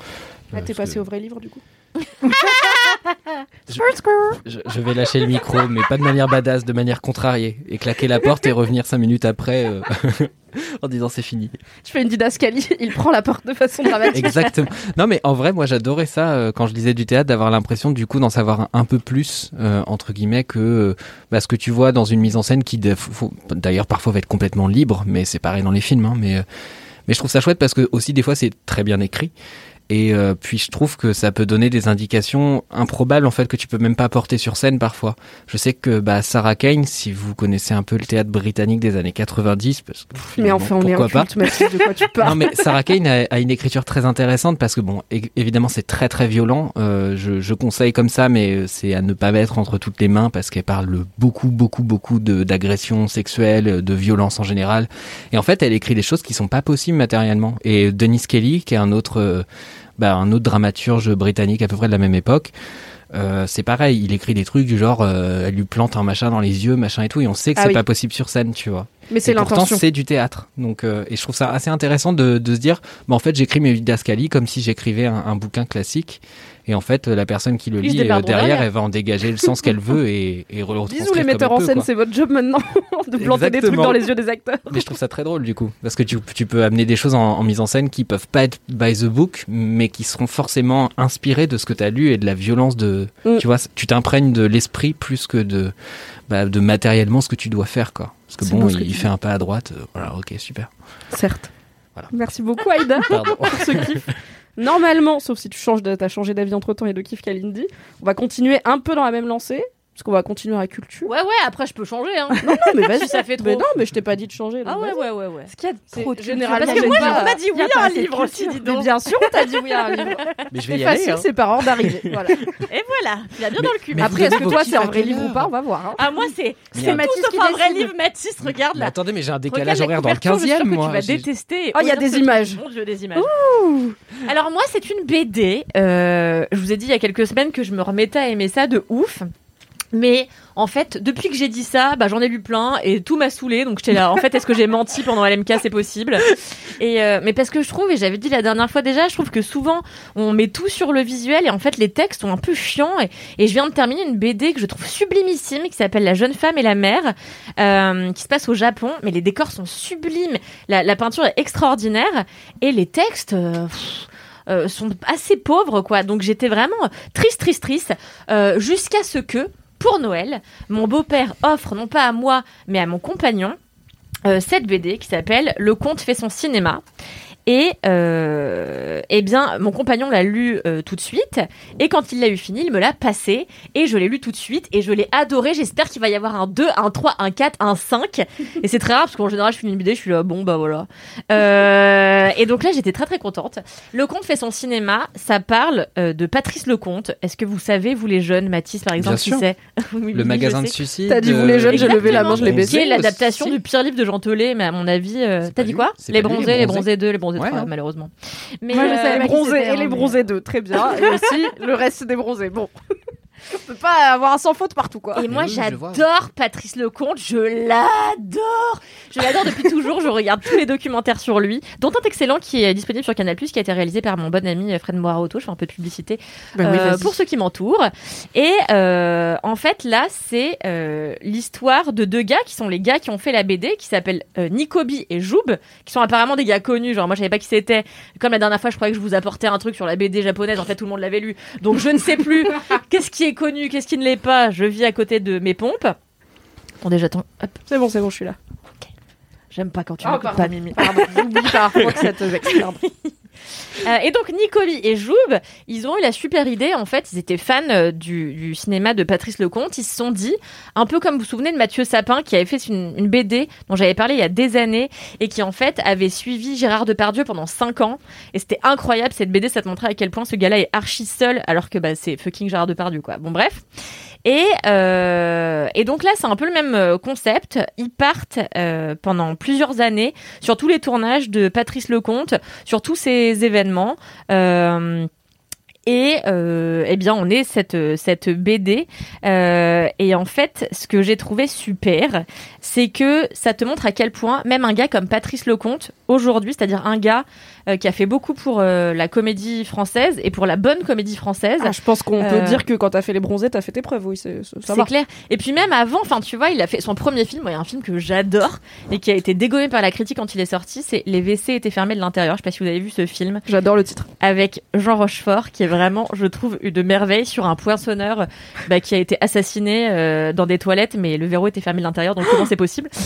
Ah, t'es passé que au vrai livre du coup? je, je vais lâcher le micro, mais pas de manière badass, de manière contrariée, et claquer la porte et revenir cinq minutes après euh, en disant c'est fini. Je fais une didascalie, il prend la porte de façon dramatique. Exactement. Non, mais en vrai, moi, j'adorais ça euh, quand je lisais du théâtre, d'avoir l'impression, du coup, d'en savoir un, un peu plus, euh, entre guillemets, que bah, ce que tu vois dans une mise en scène qui, d'ailleurs, parfois va être complètement libre, mais c'est pareil dans les films. Hein, mais, mais je trouve ça chouette parce que, aussi, des fois, c'est très bien écrit. Et euh, puis je trouve que ça peut donner des indications improbables en fait que tu peux même pas porter sur scène parfois. Je sais que bah, Sarah Kane, si vous connaissez un peu le théâtre britannique des années 90, parce que Mais enfin, on est pas. culte, de quoi tu non parles mais Sarah Kane a, a une écriture très intéressante parce que bon évidemment c'est très très violent. Euh, je, je conseille comme ça mais c'est à ne pas mettre entre toutes les mains parce qu'elle parle beaucoup beaucoup beaucoup d'agressions sexuelles de violence en général. Et en fait elle écrit des choses qui sont pas possibles matériellement. Et Dennis Kelly qui est un autre euh, bah, un autre dramaturge britannique à peu près de la même époque euh, c'est pareil, il écrit des trucs du genre, euh, elle lui plante un machin dans les yeux, machin et tout, et on sait que Ah c'est oui. pas possible sur scène, tu vois. Mais c'est Et pourtant, l'intention. c'est du théâtre. Donc, euh, et je trouve ça assez intéressant de, de se dire, bah, en fait, j'écris mes didascalies comme si j'écrivais un, un bouquin classique. Et en fait, la personne qui le Ils lit euh, derrière, derrière. elle va en dégager le sens qu'elle veut et, et le Bisous retranscrire les metteurs en scène, c'est votre job maintenant de planter des trucs dans les yeux des acteurs. Mais je trouve ça très drôle du coup, parce que tu, tu peux amener des choses en, en mise en scène qui peuvent pas être by the book, mais qui seront forcément inspirées de ce que tu as lu et de la violence de, Mm. tu vois, tu t'imprègnes de l'esprit plus que de, bah, de matériellement ce que tu dois faire, quoi. Parce que bon, il, fait un pas à droite, euh, voilà, ok, super. Certes. Voilà. Merci beaucoup Aïda pour ce kiff. Normalement, sauf si tu changes, t'as changé d'avis entre temps et de kiff qu'Alindy, on va continuer un peu dans la même lancée, parce qu'on va continuer à culture. Ouais, ouais, après, je peux changer. Hein. Non, mais vas-y, Si ça fait trop. Mais non, mais je t'ai pas dit de changer. Ah ouais, ouais, ouais, ouais. Ce qu'il y a de C'est trop Parce généralement. que j'ai moi, euh, m'a dit y a oui pas à un de livre aussi, dis Mais donc. bien sûr, t'as dit oui à un livre. Mais je vais C'est y aller. facile, hein. c'est par ordre d'arrivée. Voilà. Et voilà, tu l'as bien dans le cul. mais Après, est-ce que toi, c'est un vrai livre ou pas On va voir. hein. Ah, moi, c'est Mais c'est Mathis tout qui sauf un vrai livre, Mathis, regarde Mais là. attendez, mais j'ai un décalage la horaire dans le couverture, je suis sûre 15 e que moi. Tu vas détester. Oh, il y a des images. Mon Dieu, des images. Alors moi, c'est une BD. euh, je vous ai dit il y a quelques semaines que je me remettais à aimer ça de ouf. Mais en fait, depuis que j'ai dit ça, bah, j'en ai lu plein et tout m'a saoulé. Donc j'étais là. En fait, est-ce que j'ai menti pendant LMK C'est possible? Et euh, mais parce que je trouve, et j'avais dit la dernière fois déjà, je trouve que souvent on met tout sur le visuel et en fait les textes sont un peu chiants. Et, je viens de terminer une BD que je trouve sublimissime qui s'appelle La jeune femme et la mère, euh, qui se passe au Japon. Mais les décors sont sublimes, la, peinture est extraordinaire et les textes. euh, sont assez pauvres quoi donc j'étais vraiment triste triste triste jusqu'à ce que pour Noël mon beau-père offre non pas à moi mais à mon compagnon euh, cette BD qui s'appelle Le conte fait son cinéma et euh, eh bien mon compagnon l'a lu euh, tout de suite. Et quand il l'a eu fini il me l'a passé. Et je l'ai lu tout de suite. Et je l'ai adoré. J'espère qu'il va y avoir un 2 un 3 un 4 un 5 et c'est très rare parce qu'en général je finis une BD je suis là bon bah voilà. Euh, et donc là j'étais très très contente. Le conte fait son cinéma. Ça parle euh, de Patrice Lecomte. Est-ce que vous savez vous les jeunes Mathis par exemple Bien qui c'est Oui, Le magasin de suicide. T'as dit, vous les jeunes, j'ai levé la main, je l'ai baissé. Qui est l'adaptation du pire livre de Jean Telet, mais à mon avis, euh, t'as dit quoi Les bronzés, les bronzés. 2, les bronzés Ouais, 3, hein. malheureusement. Mais Moi, je euh, savais Les bronzés et les hein, bronzés 2, très bien. Et aussi le reste des bronzés. Bon. On peut pas avoir un sans faute partout, quoi. Et moi, oui, j'adore Patrice Lecomte, je l'adore. Je l'adore depuis toujours, je regarde tous les documentaires sur lui, dont un excellent qui est disponible sur Canal+, qui a été réalisé par mon bon ami Fred Moirauto, je fais un peu de publicité oui, euh, pour ceux qui m'entourent. Et euh, en fait, là, c'est euh, l'histoire de deux gars qui sont les gars qui ont fait la BD, qui s'appellent euh, Nicobi et Joub, qui sont apparemment des gars connus. Genre, moi, je savais pas qui c'était. Comme la dernière fois, je croyais que je vous apportais un truc sur la BD japonaise. En fait, tout le monde l'avait lu. Donc, je ne sais plus qu'est-ce qui est connu, qu'est-ce qui ne l'est pas. Je vis à côté de mes pompes. Attendez, j'attends. C'est bon, c'est bon, je suis là. j'aime pas quand tu Oh, m'écoutes pas, Mimi. Pardon, j'oublie parfois que ça te vexe. Euh, et donc Nicoli et Joub, ils ont eu la super idée. En fait, ils étaient fans euh, du, du cinéma de Patrice Lecomte. Ils se sont dit, un peu comme vous vous souvenez de Mathieu Sapin, qui avait fait une, une BD dont j'avais parlé il y a des années et qui en fait avait suivi Gérard Depardieu pendant 5 ans. Et c'était incroyable cette BD. Ça te montrait à quel point ce gars-là est archi seul, alors que bah, c'est fucking Gérard Depardieu, quoi. Bon, bref. Et, euh, et donc là, c'est un peu le même euh, concept. Ils partent euh, pendant plusieurs années sur tous les tournages de Patrice Lecomte, sur tous ces événements. Et eh bien, on est cette BD. Et en fait, ce que j'ai trouvé super, c'est que ça te montre à quel point même un gars comme Patrice Lecomte aujourd'hui, c'est-à-dire un gars euh, qui a fait beaucoup pour euh, la comédie française et pour la bonne comédie française, Ah, je pense qu'on Euh, peut dire que quand t'as fait les bronzés, t'as fait tes preuves, oui, c'est, clair. Et puis même avant, enfin tu vois, il a fait son premier film, il y a un film que j'adore et qui a été dégommé par la critique quand il est sorti, c'est Les WC étaient fermés de l'intérieur. Je sais pas si vous avez vu ce film J'adore le titre. avec Jean Rochefort, qui est vraiment, je trouve, une merveille sur un poinçonneur bah, qui a été assassiné euh, dans des toilettes, mais le verrou était fermé de l'intérieur, donc comment c'est possible?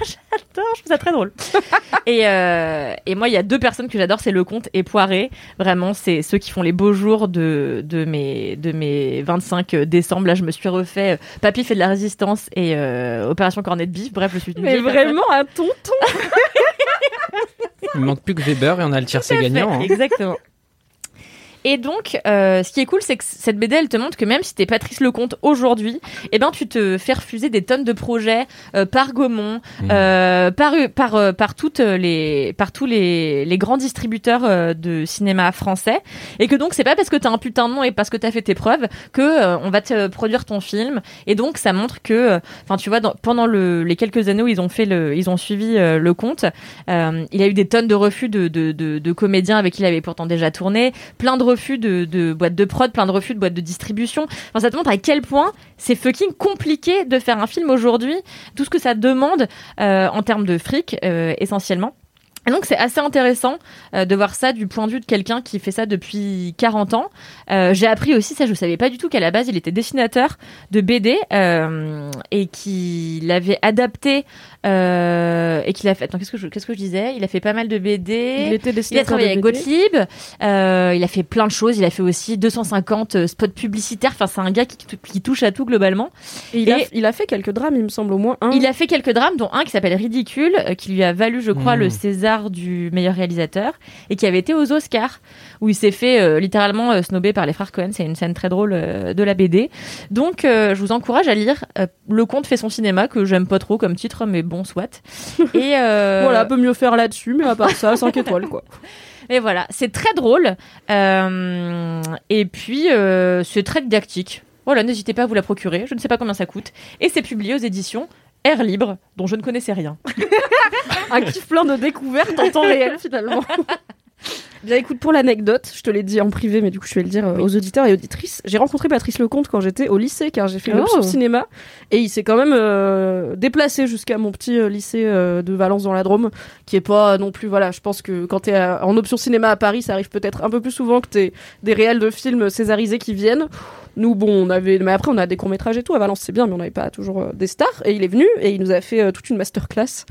j'adore, je trouve ça très drôle. et, euh, et moi, il y a deux personnes que j'adore, c'est Lecomte et Poiré. Vraiment, c'est ceux qui font les beaux jours de, de, mes, de mes 25 décembre. Là, je me suis refait euh, Papy fait de la résistance et euh, Opération Cornet de Bif. Bref, je suis une Mais personne. vraiment un tonton. Il manque plus que Weber et on a le tiercé gagnant. hein. Exactement. Et donc, euh, ce qui est cool, c'est que cette BD, elle te montre que même si t'es Patrice Lecomte aujourd'hui, eh ben, tu te fais refuser des tonnes de projets euh, par Gaumont, Mmh. euh, par par euh, par toutes les par tous les les grands distributeurs euh, de cinéma français, et que donc c'est pas parce que t'as un putain de nom et parce que t'as fait tes preuves que euh, on va te produire ton film. Et donc, ça montre que, enfin, tu vois, dans- pendant le, les quelques années où ils ont fait le, ils ont suivi euh, le compte, euh, il a eu des tonnes de refus de, de, de, de comédiens avec qui il avait pourtant déjà tourné, plein de refus de, boîtes de prod, plein de refus de boîtes de distribution. Enfin, ça te montre à quel point c'est fucking compliqué de faire un film aujourd'hui, tout ce que ça demande euh, en termes de fric, euh, essentiellement. Et donc c'est assez intéressant euh, de voir ça du point de vue de quelqu'un qui fait ça depuis 40 ans. J'ai appris aussi ça, je savais pas du tout qu'à la base il était dessinateur de BD et qu'il avait adapté et qu'il a fait. Attends, qu'est-ce que je qu'est-ce que je disais? Il a fait pas mal de BD. Il était Il a travaillé avec Gottlieb, euh, il a fait plein de choses, il a fait aussi 250 euh, spots publicitaires, enfin c'est un gars qui, qui touche à tout globalement. Et il, a, il a fait quelques drames, il me semble, au moins un. Il a fait quelques drames, dont un qui s'appelle Ridicule, euh, qui lui a valu, je crois, Mmh. le César du meilleur réalisateur, et qui avait été aux Oscars, où il s'est fait euh, littéralement euh, snobber par les frères Cohen. C'est une scène très drôle euh, de la BD. Donc, euh, je vous encourage à lire. Le Comte fait son cinéma, que j'aime pas trop comme titre, mais bon, soit. Et Voilà, peut mieux faire là-dessus, mais à part ça, 5 étoiles, quoi. Et voilà, c'est très drôle. Et puis, c'est très didactique. Voilà, n'hésitez pas à vous la procurer. Je ne sais pas combien ça coûte. Et c'est publié aux éditions Air Libre, dont je ne connaissais rien. Un kiff plein de découvertes en temps réel, finalement. Bien écoute, pour l'anecdote, je te l'ai dit en privé, mais du coup je vais le dire euh, aux auditeurs et auditrices. J'ai rencontré Patrice Lecomte quand j'étais au lycée, car j'ai fait une Oh. option cinéma, et il s'est quand même euh, déplacé jusqu'à mon petit euh, lycée euh, de Valence dans la Drôme, qui est pas non plus, voilà, je pense que quand t'es à- en option cinéma à Paris, ça arrive peut-être un peu plus souvent que t'es des réels de films césarisés qui viennent. Nous, bon, on avait, mais après on a des courts métrages et tout à Valence, c'est bien, mais on n'avait pas toujours des stars. Et il est venu et il nous a fait toute une masterclass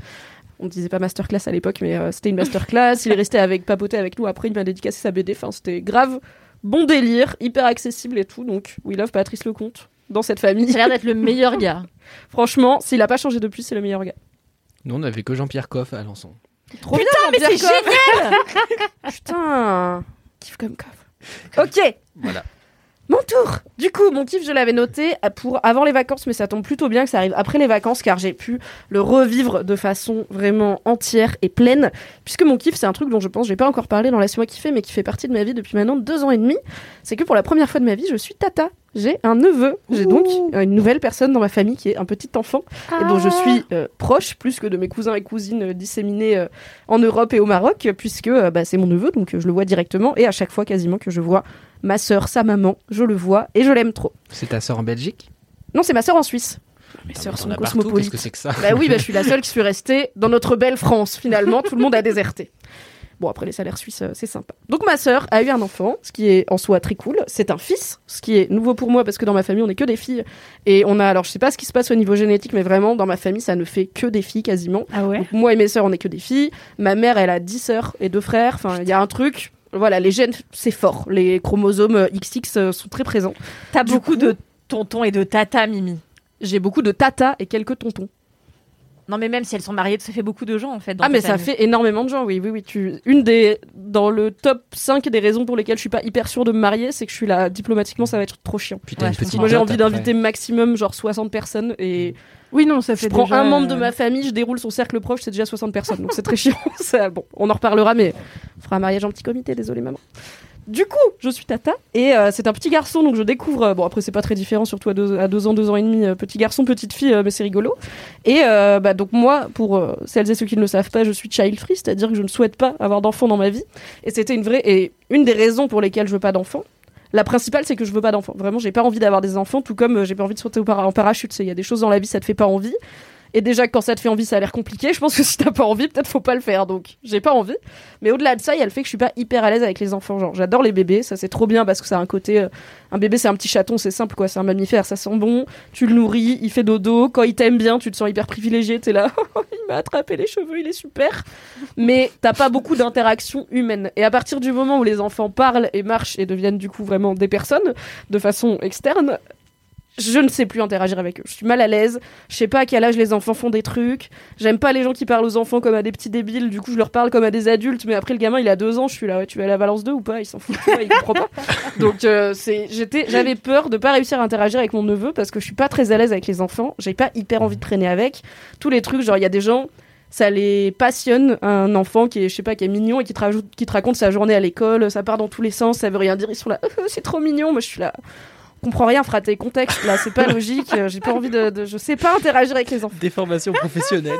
on disait pas masterclass à l'époque, mais euh, c'était une masterclass. il est resté avec papoter avec nous. Après, il m'a dédicacé sa BD. Enfin, c'était grave, bon délire, hyper accessible et tout. Donc, we love Patrice Lecomte dans cette famille. Ça a l'air d'être le meilleur gars. Franchement, s'il a pas changé depuis, c'est le meilleur gars. Nous, on avait que Jean-Pierre Coff à Alençon. Trop bien, mais c'est génial Putain, kiff comme coffre. Ok, Voilà. Mon tour Du coup, mon kiff, je l'avais noté pour avant les vacances, mais ça tombe plutôt bien que ça arrive après les vacances, car j'ai pu le revivre de façon vraiment entière et pleine, puisque mon kiff, c'est un truc dont je pense j'ai pas encore parlé dans Laisse-moi kiffer, mais qui fait partie de ma vie depuis maintenant deux ans et demi. C'est que pour la première fois de ma vie, je suis tata. j'ai un neveu. J'ai donc une nouvelle personne dans ma famille qui est un petit enfant et dont je suis euh, proche plus que de mes cousins et cousines euh, disséminés euh, en Europe et au Maroc, puisque bah, c'est mon neveu, donc je le vois directement. Et à chaque fois, quasiment que je vois ma sœur, sa maman, je le vois et je l'aime trop. C'est ta sœur en Belgique? Non, c'est ma sœur en Suisse. Mes Putain, sœurs sont cosmopolites. Qu'est-ce que c'est que ça? Bah oui, bah, je suis la seule qui suis restée dans notre belle France. Finalement, tout le monde a déserté. Bon, après les salaires suisses, euh, c'est sympa. Donc ma sœur a eu un enfant, ce qui est en soi très cool. C'est un fils, ce qui est nouveau pour moi parce que dans ma famille, on n'est que des filles. Et on a, alors je sais pas ce qui se passe au niveau génétique, mais vraiment, dans ma famille, ça ne fait que des filles quasiment. Ah ouais? Donc, moi et mes sœurs, on n'est que des filles. Ma mère, elle a 10 sœurs et deux frères. Enfin, il y a un truc. Voilà, les gènes, c'est fort. Les chromosomes euh, XX euh, sont très présents. T'as beaucoup coup- de tontons et de tata, Mimi. J'ai beaucoup de tata et quelques tontons. Non, mais même si elles sont mariées, ça fait beaucoup de gens en fait. dans Ah mais ça famille. fait énormément de gens, oui, oui, oui. Tu... Une des dans le top 5 des raisons pour lesquelles je suis pas hyper sûre de me marier, c'est que je suis là diplomatiquement, ça va être trop chiant. Puis t'as Ouais, une petite Moi j'ai envie d'inviter maximum genre 60 personnes et Oui, non, ça fait je prends déjà, un membre de euh, ma famille, je déroule son cercle proche, c'est déjà 60 personnes, donc c'est très chiant. Ça, bon, on en reparlera, mais on fera un mariage en petit comité, désolé maman. Du coup, je suis Tata et euh, c'est un petit garçon, donc je découvre. euh, bon, après c'est pas très différent, surtout à deux, à deux ans, deux ans et demi, euh, petit garçon, petite fille, mais c'est rigolo. Et bah, donc moi, pour celles et ceux qui ne le savent pas, je suis child free, c'est-à-dire que je ne souhaite pas avoir d'enfant dans ma vie. Et c'était une vraie et une des raisons pour lesquelles je veux pas d'enfant. La principale, c'est que je veux pas d'enfant. Vraiment, j'ai pas envie d'avoir des enfants, tout comme euh, j'ai pas envie de sauter en parachute. Il y a des choses dans la vie, ça te fait pas envie. Et déjà, quand ça te fait envie, ça a l'air compliqué. Je pense que si t'as pas envie, peut-être faut pas le faire. Donc, j'ai pas envie. Mais au-delà de ça, il y a le fait que je suis pas hyper à l'aise avec les enfants. Genre, j'adore les bébés. Ça, c'est trop bien parce que ça a un côté. euh, un bébé, c'est un petit chaton, c'est simple, quoi. C'est un mammifère, ça sent bon. Tu le nourris, il fait dodo. Quand il t'aime bien, tu te sens hyper privilégié. T'es là, il m'a attrapé les cheveux, il est super. Mais t'as pas beaucoup d'interactions humaines. Et à partir du moment où les enfants parlent et marchent et deviennent du coup vraiment des personnes de façon externe, je ne sais plus interagir avec eux. Je suis mal à l'aise. Je sais pas à quel âge les enfants font des trucs. J'aime pas les gens qui parlent aux enfants comme à des petits débiles. Du coup, je leur parle comme à des adultes. Mais après, le gamin, il a deux ans. Je suis là, ouais, tu vas à la Valence 2 ou pas? Il s'en fout. tu vois, il comprend pas. Donc, euh, c'est, j'étais, j'avais peur de pas réussir à interagir avec mon neveu parce que je suis pas très à l'aise avec les enfants. J'ai pas hyper envie de traîner avec. Tous les trucs, genre, il y a des gens. Ça les passionne, un enfant qui est, je sais pas, qui est mignon et qui te, rajoute, qui te raconte sa journée à l'école, ça part dans tous les sens, ça veut rien dire, ils sont là, c'est trop mignon, moi je suis là, comprends rien, fraté, contexte, là, c'est pas logique, euh, j'ai pas envie de, de- Je sais pas interagir avec les enfants. Des formations professionnelles.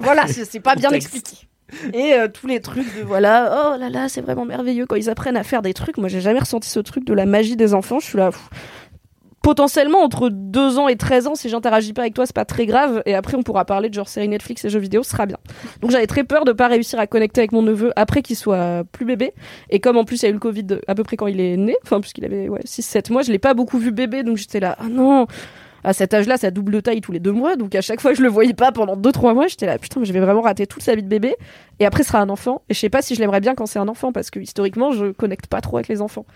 Voilà, c'est c'est pas bien Contexte. expliqué. Et euh, tous les trucs de voilà, oh là là, c'est vraiment merveilleux quand ils apprennent à faire des trucs. Moi, j'ai jamais ressenti ce truc de la magie des enfants. Je suis là. pff. Potentiellement, entre 2 ans et 13 ans, si j'interagis pas avec toi, c'est pas très grave. Et après, on pourra parler de genre série Netflix et jeux vidéo, ce sera bien. Donc, j'avais très peur de pas réussir à connecter avec mon neveu après qu'il soit plus bébé. Et comme en plus, il y a eu le Covid à peu près quand il est né, enfin, puisqu'il avait ouais, 6-7 mois, je l'ai pas beaucoup vu bébé. Donc, j'étais là, ah non, à cet âge-là, ça double taille tous les deux mois. Donc à chaque fois je le voyais pas pendant deux trois mois, j'étais là, putain, mais je vais vraiment rater toute sa vie de bébé. Et après, ce sera un enfant. Et je sais pas si je l'aimerais bien quand c'est un enfant, parce que historiquement, je connecte pas trop avec les enfants.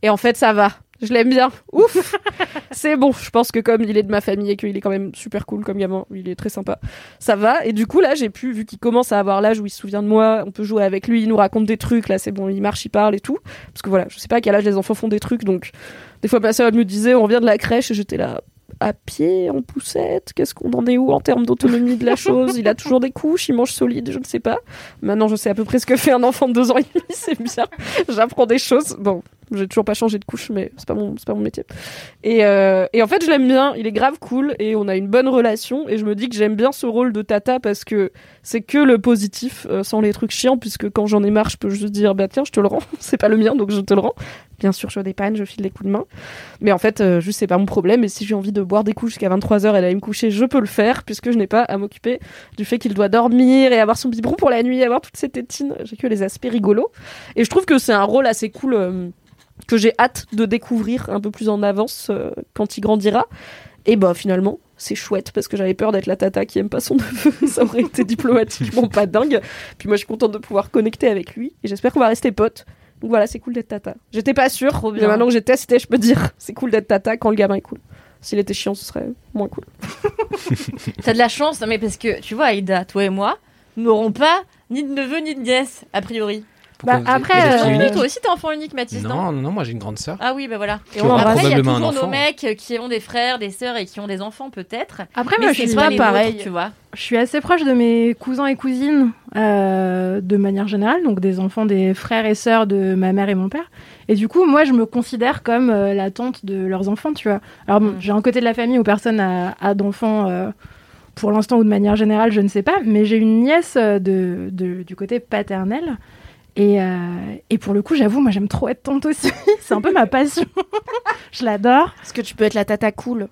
Et en fait, ça va. Je l'aime bien. Ouf C'est bon. Je pense que comme il est de ma famille et qu'il est quand même super cool comme gamin, il est très sympa, ça va. Et du coup, là, j'ai pu, vu qu'il commence à avoir l'âge où il se souvient de moi, on peut jouer avec lui, il nous raconte des trucs. Là, c'est bon, il marche, il parle et tout. Parce que voilà, je sais pas à quel âge les enfants font des trucs. Donc, des fois, ma soeur me disait, on revient de la crèche et j'étais là, à pied, en poussette Qu'est-ce qu'on en est où en termes d'autonomie de la chose? Il a toujours des couches, il mange solide, je ne sais pas. Maintenant, je sais à peu près ce que fait un enfant de deux ans et demi, c'est bien. J'apprends des choses. Bon, j'ai toujours pas changé de couche, mais c'est pas mon, c'est pas mon métier. Et, euh, et en fait, je l'aime bien. Il est grave cool et on a une bonne relation. Et je me dis que j'aime bien ce rôle de tata parce que c'est que le positif, euh, sans les trucs chiants, puisque quand j'en ai marre, je peux juste dire, bah tiens, je te le rends. c'est pas le mien, donc je te le rends. Bien sûr, je dépanne, je file des coups de main. Mais en fait, euh, juste c'est pas mon problème. Et si j'ai envie de boire des coups jusqu'à 23h et d'aller me coucher, je peux le faire, puisque je n'ai pas à m'occuper du fait qu'il doit dormir et avoir son biberon pour la nuit, avoir toutes ces tétines. J'ai que les aspects rigolos. Et je trouve que c'est un rôle assez cool euh, que j'ai hâte de découvrir un peu plus en avance euh, quand il grandira. Et bah finalement, c'est chouette parce que j'avais peur d'être la tata qui aime pas son neveu. Ça aurait été diplomatiquement pas dingue. Puis moi, je suis contente de pouvoir connecter avec lui et j'espère qu'on va rester potes. Donc voilà, c'est cool d'être tata. J'étais pas sûre, Trop mais bien. maintenant que j'ai testé, je peux dire c'est cool d'être tata quand le gamin est cool. S'il était chiant, ce serait moins cool. T'as de la chance, mais parce que tu vois, Aïda, toi et moi, nous n'aurons pas ni de neveu ni de nièce, a priori. Bah, après, euh, unique Toi aussi, t'es enfant unique, Mathis, non, Non, moi j'ai une grande sœur. Ah oui, bah voilà. Et on Après, il y a toujours nos enfant. mecs qui ont des frères, des sœurs et qui ont des enfants, peut-être. Après, Mais moi, je suis pas pareil. nôtres, tu vois. Je suis assez proche de mes cousins et cousines euh, de manière générale, donc des enfants des frères et sœurs de ma mère et mon père. Et du coup, moi, je me considère comme euh, la tante de leurs enfants, tu vois. Alors, bon, Mm. j'ai un côté de la famille où personne a, a d'enfants euh, pour l'instant ou de manière générale, je ne sais pas, mais j'ai une nièce de, de- du côté paternel. Et, euh, et pour le coup, j'avoue, moi, j'aime trop être tante aussi. C'est un peu ma passion. je l'adore. Parce que tu peux être la tata cool.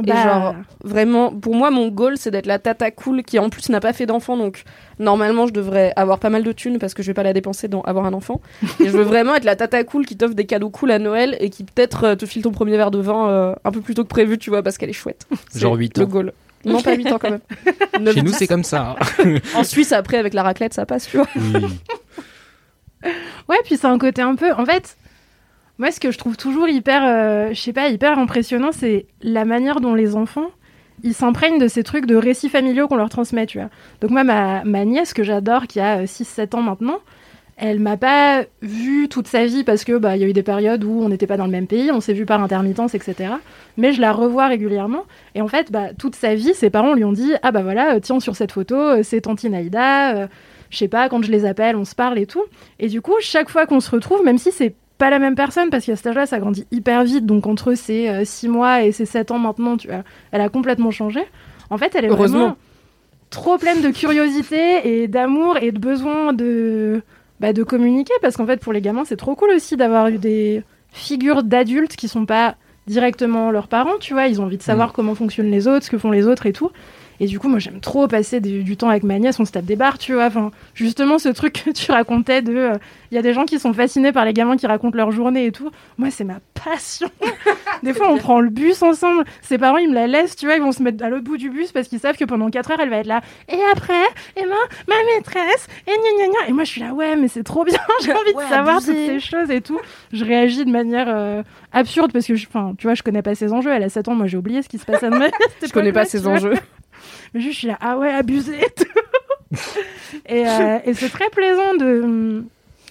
Et Bah, genre, vraiment, pour moi, mon goal, c'est d'être la tata cool qui, en plus, n'a pas fait d'enfant. Donc, normalement, je devrais avoir pas mal de thunes parce que je vais pas la dépenser dans avoir un enfant. Et je veux vraiment être la tata cool qui t'offre des cadeaux cool à Noël et qui, peut-être, euh, te file ton premier verre de vin euh, un peu plus tôt que prévu, tu vois, parce qu'elle est chouette. Genre 8 Le ans. goal. Non, pas 8 ans quand même. Chez nous, c'est comme ça. hein. En Suisse, après, avec la raclette, ça passe, tu vois. Ouais, puis c'est un côté un peu. En fait, moi, ce que je trouve toujours hyper, euh, je sais pas, hyper impressionnant, c'est la manière dont les enfants ils s'imprègnent de ces trucs de récits familiaux qu'on leur transmet, tu vois. Donc, moi, ma, nièce, que j'adore, qui a 6-7 ans maintenant, elle m'a pas vue toute sa vie parce que bah y a eu des périodes où on n'était pas dans le même pays, on s'est vu par intermittence, etc. Mais je la revois régulièrement et en fait bah toute sa vie ses parents lui ont dit ah bah voilà euh, tiens sur cette photo euh, c'est Tantine Aïda, euh, je sais pas quand je les appelle on se parle et tout. Et du coup chaque fois qu'on se retrouve même si c'est pas la même personne parce qu'à cet âge-là ça grandit hyper vite donc entre ses 6 mois et ses 7 ans maintenant tu vois elle a complètement changé. En fait elle est vraiment trop pleine de curiosité et d'amour et de besoin de bah, de communiquer parce qu'en fait pour les gamins c'est trop cool aussi d'avoir eu des figures d'adultes qui sont pas directement leurs parents tu vois. Ils ont envie de savoir comment fonctionnent les autres ce que font les autres et tout et du coup moi j'aime trop passer du, du temps avec ma nièce on se tape des barres tu vois. Enfin justement ce truc que tu racontais de euh, il y a des gens qui sont fascinés par les gamins qui racontent leur journée et tout. Moi c'est ma passion. Des fois on prend le bus ensemble. Ses parents ils me la laissent tu vois. Ils vont se mettre à l'autre bout du bus parce qu'ils savent que pendant 4 heures elle va être là. Et après et ben ma maîtresse et gna gna gna. Et moi je suis là ouais mais c'est trop bien. J'ai envie Ouais, de savoir toutes ces choses et tout. Je réagis de manière euh, absurde parce que je- enfin tu vois je connais pas ses enjeux. Elle a 7 ans moi j'ai oublié ce qui se passe à Noël Je connais pas ces enjeux. Mais juste, je suis là, ah ouais, abusé et tout. et euh, et c'est très plaisant de,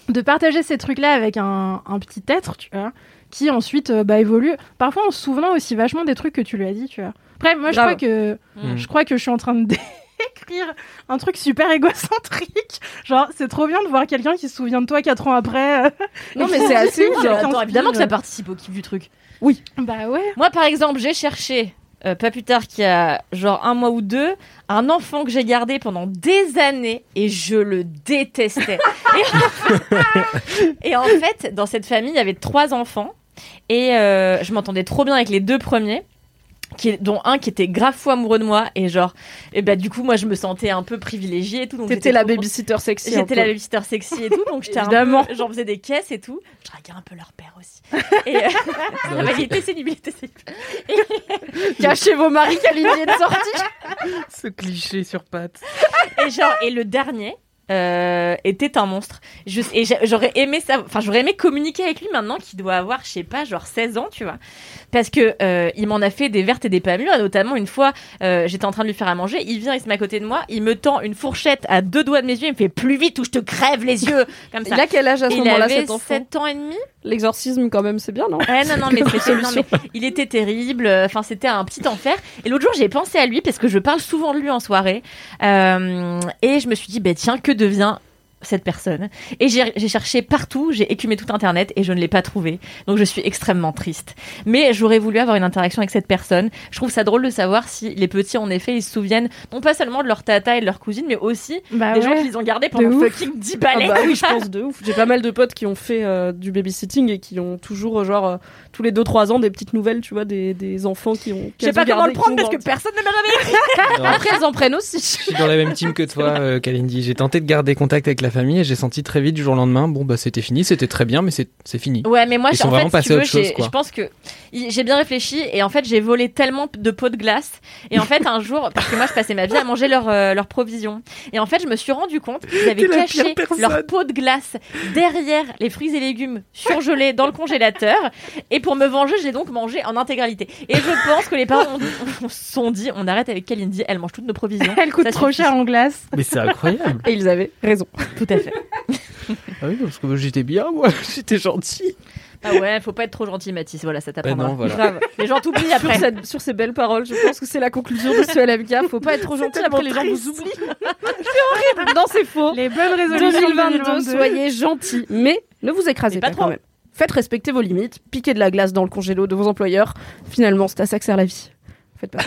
de partager ces trucs-là avec un, un petit être, tu vois, qui ensuite euh, bah, évolue. Parfois en se souvenant aussi vachement des trucs que tu lui as dit, tu vois. Après, moi, je crois que Mm. je crois que je suis en train de d'écrire un truc super égocentrique. Genre, c'est trop bien de voir quelqu'un qui se souvient de toi quatre ans après. euh. Non, mais c'est assez ouf. Attends, évidemment que ça participe au kiff du truc. bah ouais. Moi, par exemple, j'ai cherché, euh, pas plus tard qu'il y a genre un mois ou deux, un enfant que j'ai gardé pendant des années et je le détestais. et, et en fait, dans cette famille, il y avait trois enfants et euh, je m'entendais trop bien avec les deux premiers. Qui, dont un qui était grave fou amoureux de moi et genre et bah du coup moi je me sentais un peu privilégiée et tout donc T'étais j'étais la babysitter sexy. J'étais la babysitter sexy et tout, donc j'étais Évidemment. j'en faisais des caisses et tout. Je draguais un peu leur père aussi. Et euh, la validité, c'est Cachez vos maris qu'Aligny est sortie. Ce cliché sur pattes. Et genre, et le dernier euh, était un monstre. Je, et j'a- j'aurais aimé ça, enfin j'aurais aimé communiquer avec lui maintenant qu'il doit avoir, je sais pas, genre 16 ans, tu vois, parce que euh, il m'en a fait des vertes et des pas mûres. Notamment une fois, euh, j'étais en train de lui faire à manger, il vient, il se met à côté de moi, il me tend une fourchette à deux doigts de mes yeux, il me fait plus vite ou je te crève les yeux, comme ça. Il a quel âge à ce moment-là, cet enfant? 7 ans et demi. L'exorcisme, quand même, c'est bien, non? Ouais, non, non, mais, non, mais il était terrible. Enfin, c'était un petit enfer. Et l'autre jour, j'ai pensé à lui parce que je parle souvent de lui en soirée. Et je me suis dit, bah, tiens, que devient cette personne Et j'ai cherché partout, j'ai écumé tout Internet et je ne l'ai pas trouvé. Donc, je suis extrêmement triste. Mais j'aurais voulu avoir une interaction avec cette personne. Je trouve ça drôle de savoir si les petits, en effet, ils se souviennent non pas seulement de leur tata et de leur cousine, mais aussi Bah des ouais. gens qui les ont gardés pendant ouf. fucking 10 Ah balais. bah oui, je pense de ouf. J'ai pas mal de potes qui ont fait euh, du babysitting et qui ont toujours, euh, genre, euh, tous les 2-3 ans, des petites nouvelles, tu vois, des, des enfants qui ont. Je sais pas comment le prendre parce que personne ne m'a jamais écrit. Après, elles en prennent aussi. Je suis dans la même team que toi, euh, Kalindi. J'ai tenté de garder contact avec la famille et j'ai senti très vite du jour au lendemain, bon bah c'était fini, c'était très bien, mais c'est c'est fini. Ouais, mais moi, Ils j'ai- sont en vraiment fait, si tu passés à autre chose, j'ai- quoi. je pense que j'ai bien réfléchi et en fait, j'ai volé tellement de pots de glace. Et en fait, un jour, parce que moi, je passais ma vie à manger leurs euh, leurs provisions. Et en fait, je me suis rendu compte qu'ils avaient caché leurs pots de glace derrière les fruits et légumes surgelés dans le congélateur. Et pour me venger, je l'ai donc mangé en intégralité. Et je pense que les parents ont- se sont dit, on arrête avec Kalindi, elle mange toutes nos provisions. Elle coûte Ça trop suffit. cher en glace. Mais c'est incroyable. Et ils avaient raison. Tout à fait. Ah oui, parce que j'étais bien, moi. J'étais gentil. Ah ouais, faut pas être trop gentil, Mathis. Voilà, ça t'apprendra. non, voilà. Grave. Les gens t'oublient Sur, après. cette- sur ces belles paroles, je pense que c'est la conclusion de ce LMK. Faut pas être trop gentil, après les gens vous oublient. c'est horrible. Non, c'est faux. Les bonnes résolutions 2022, soyez gentils, mais ne vous écrasez pas, pas quand trop. même. Faites respecter vos limites, piquez de la glace dans le congélo de vos employeurs. Finalement, c'est à ça que sert la vie. Faites pas.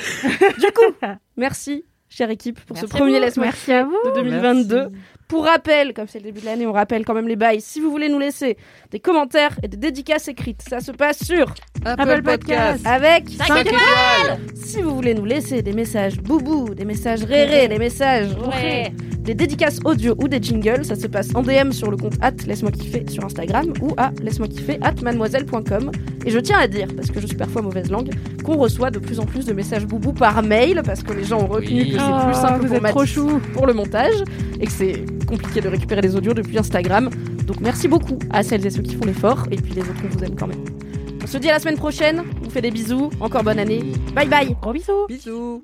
du coup, merci, chère équipe, pour Merci ce premier. Laisse-moi Merci à vous. de 2022. Pour rappel, comme c'est le début de l'année, on rappelle quand même les bails. Si vous voulez nous laisser des commentaires et des dédicaces écrites, ça se passe sur Apple Podcast. avec Cinq 5 étoiles. Si vous voulez nous laisser des messages boubou, des messages réré, des messages Ouais. des dédicaces audio ou des jingles, ça se passe en DM sur le compte at laisse-moi kiffer sur Instagram ou à laisse-moi kiffer at mademoiselle.com. Et je tiens à dire, parce que je suis parfois mauvaise langue, qu'on reçoit de plus en plus de messages boubou par mail parce que les gens ont retenu Oui. que c'est Oh, plus simple vous pour êtes trop chou. pour le montage et que c'est compliqué de récupérer les audios depuis Instagram. Donc merci beaucoup à celles et ceux qui font l'effort et puis les autres on vous aime quand même. On se dit à la semaine prochaine, on vous fait des bisous, encore bonne année, bye bye Gros bisous. Bisous.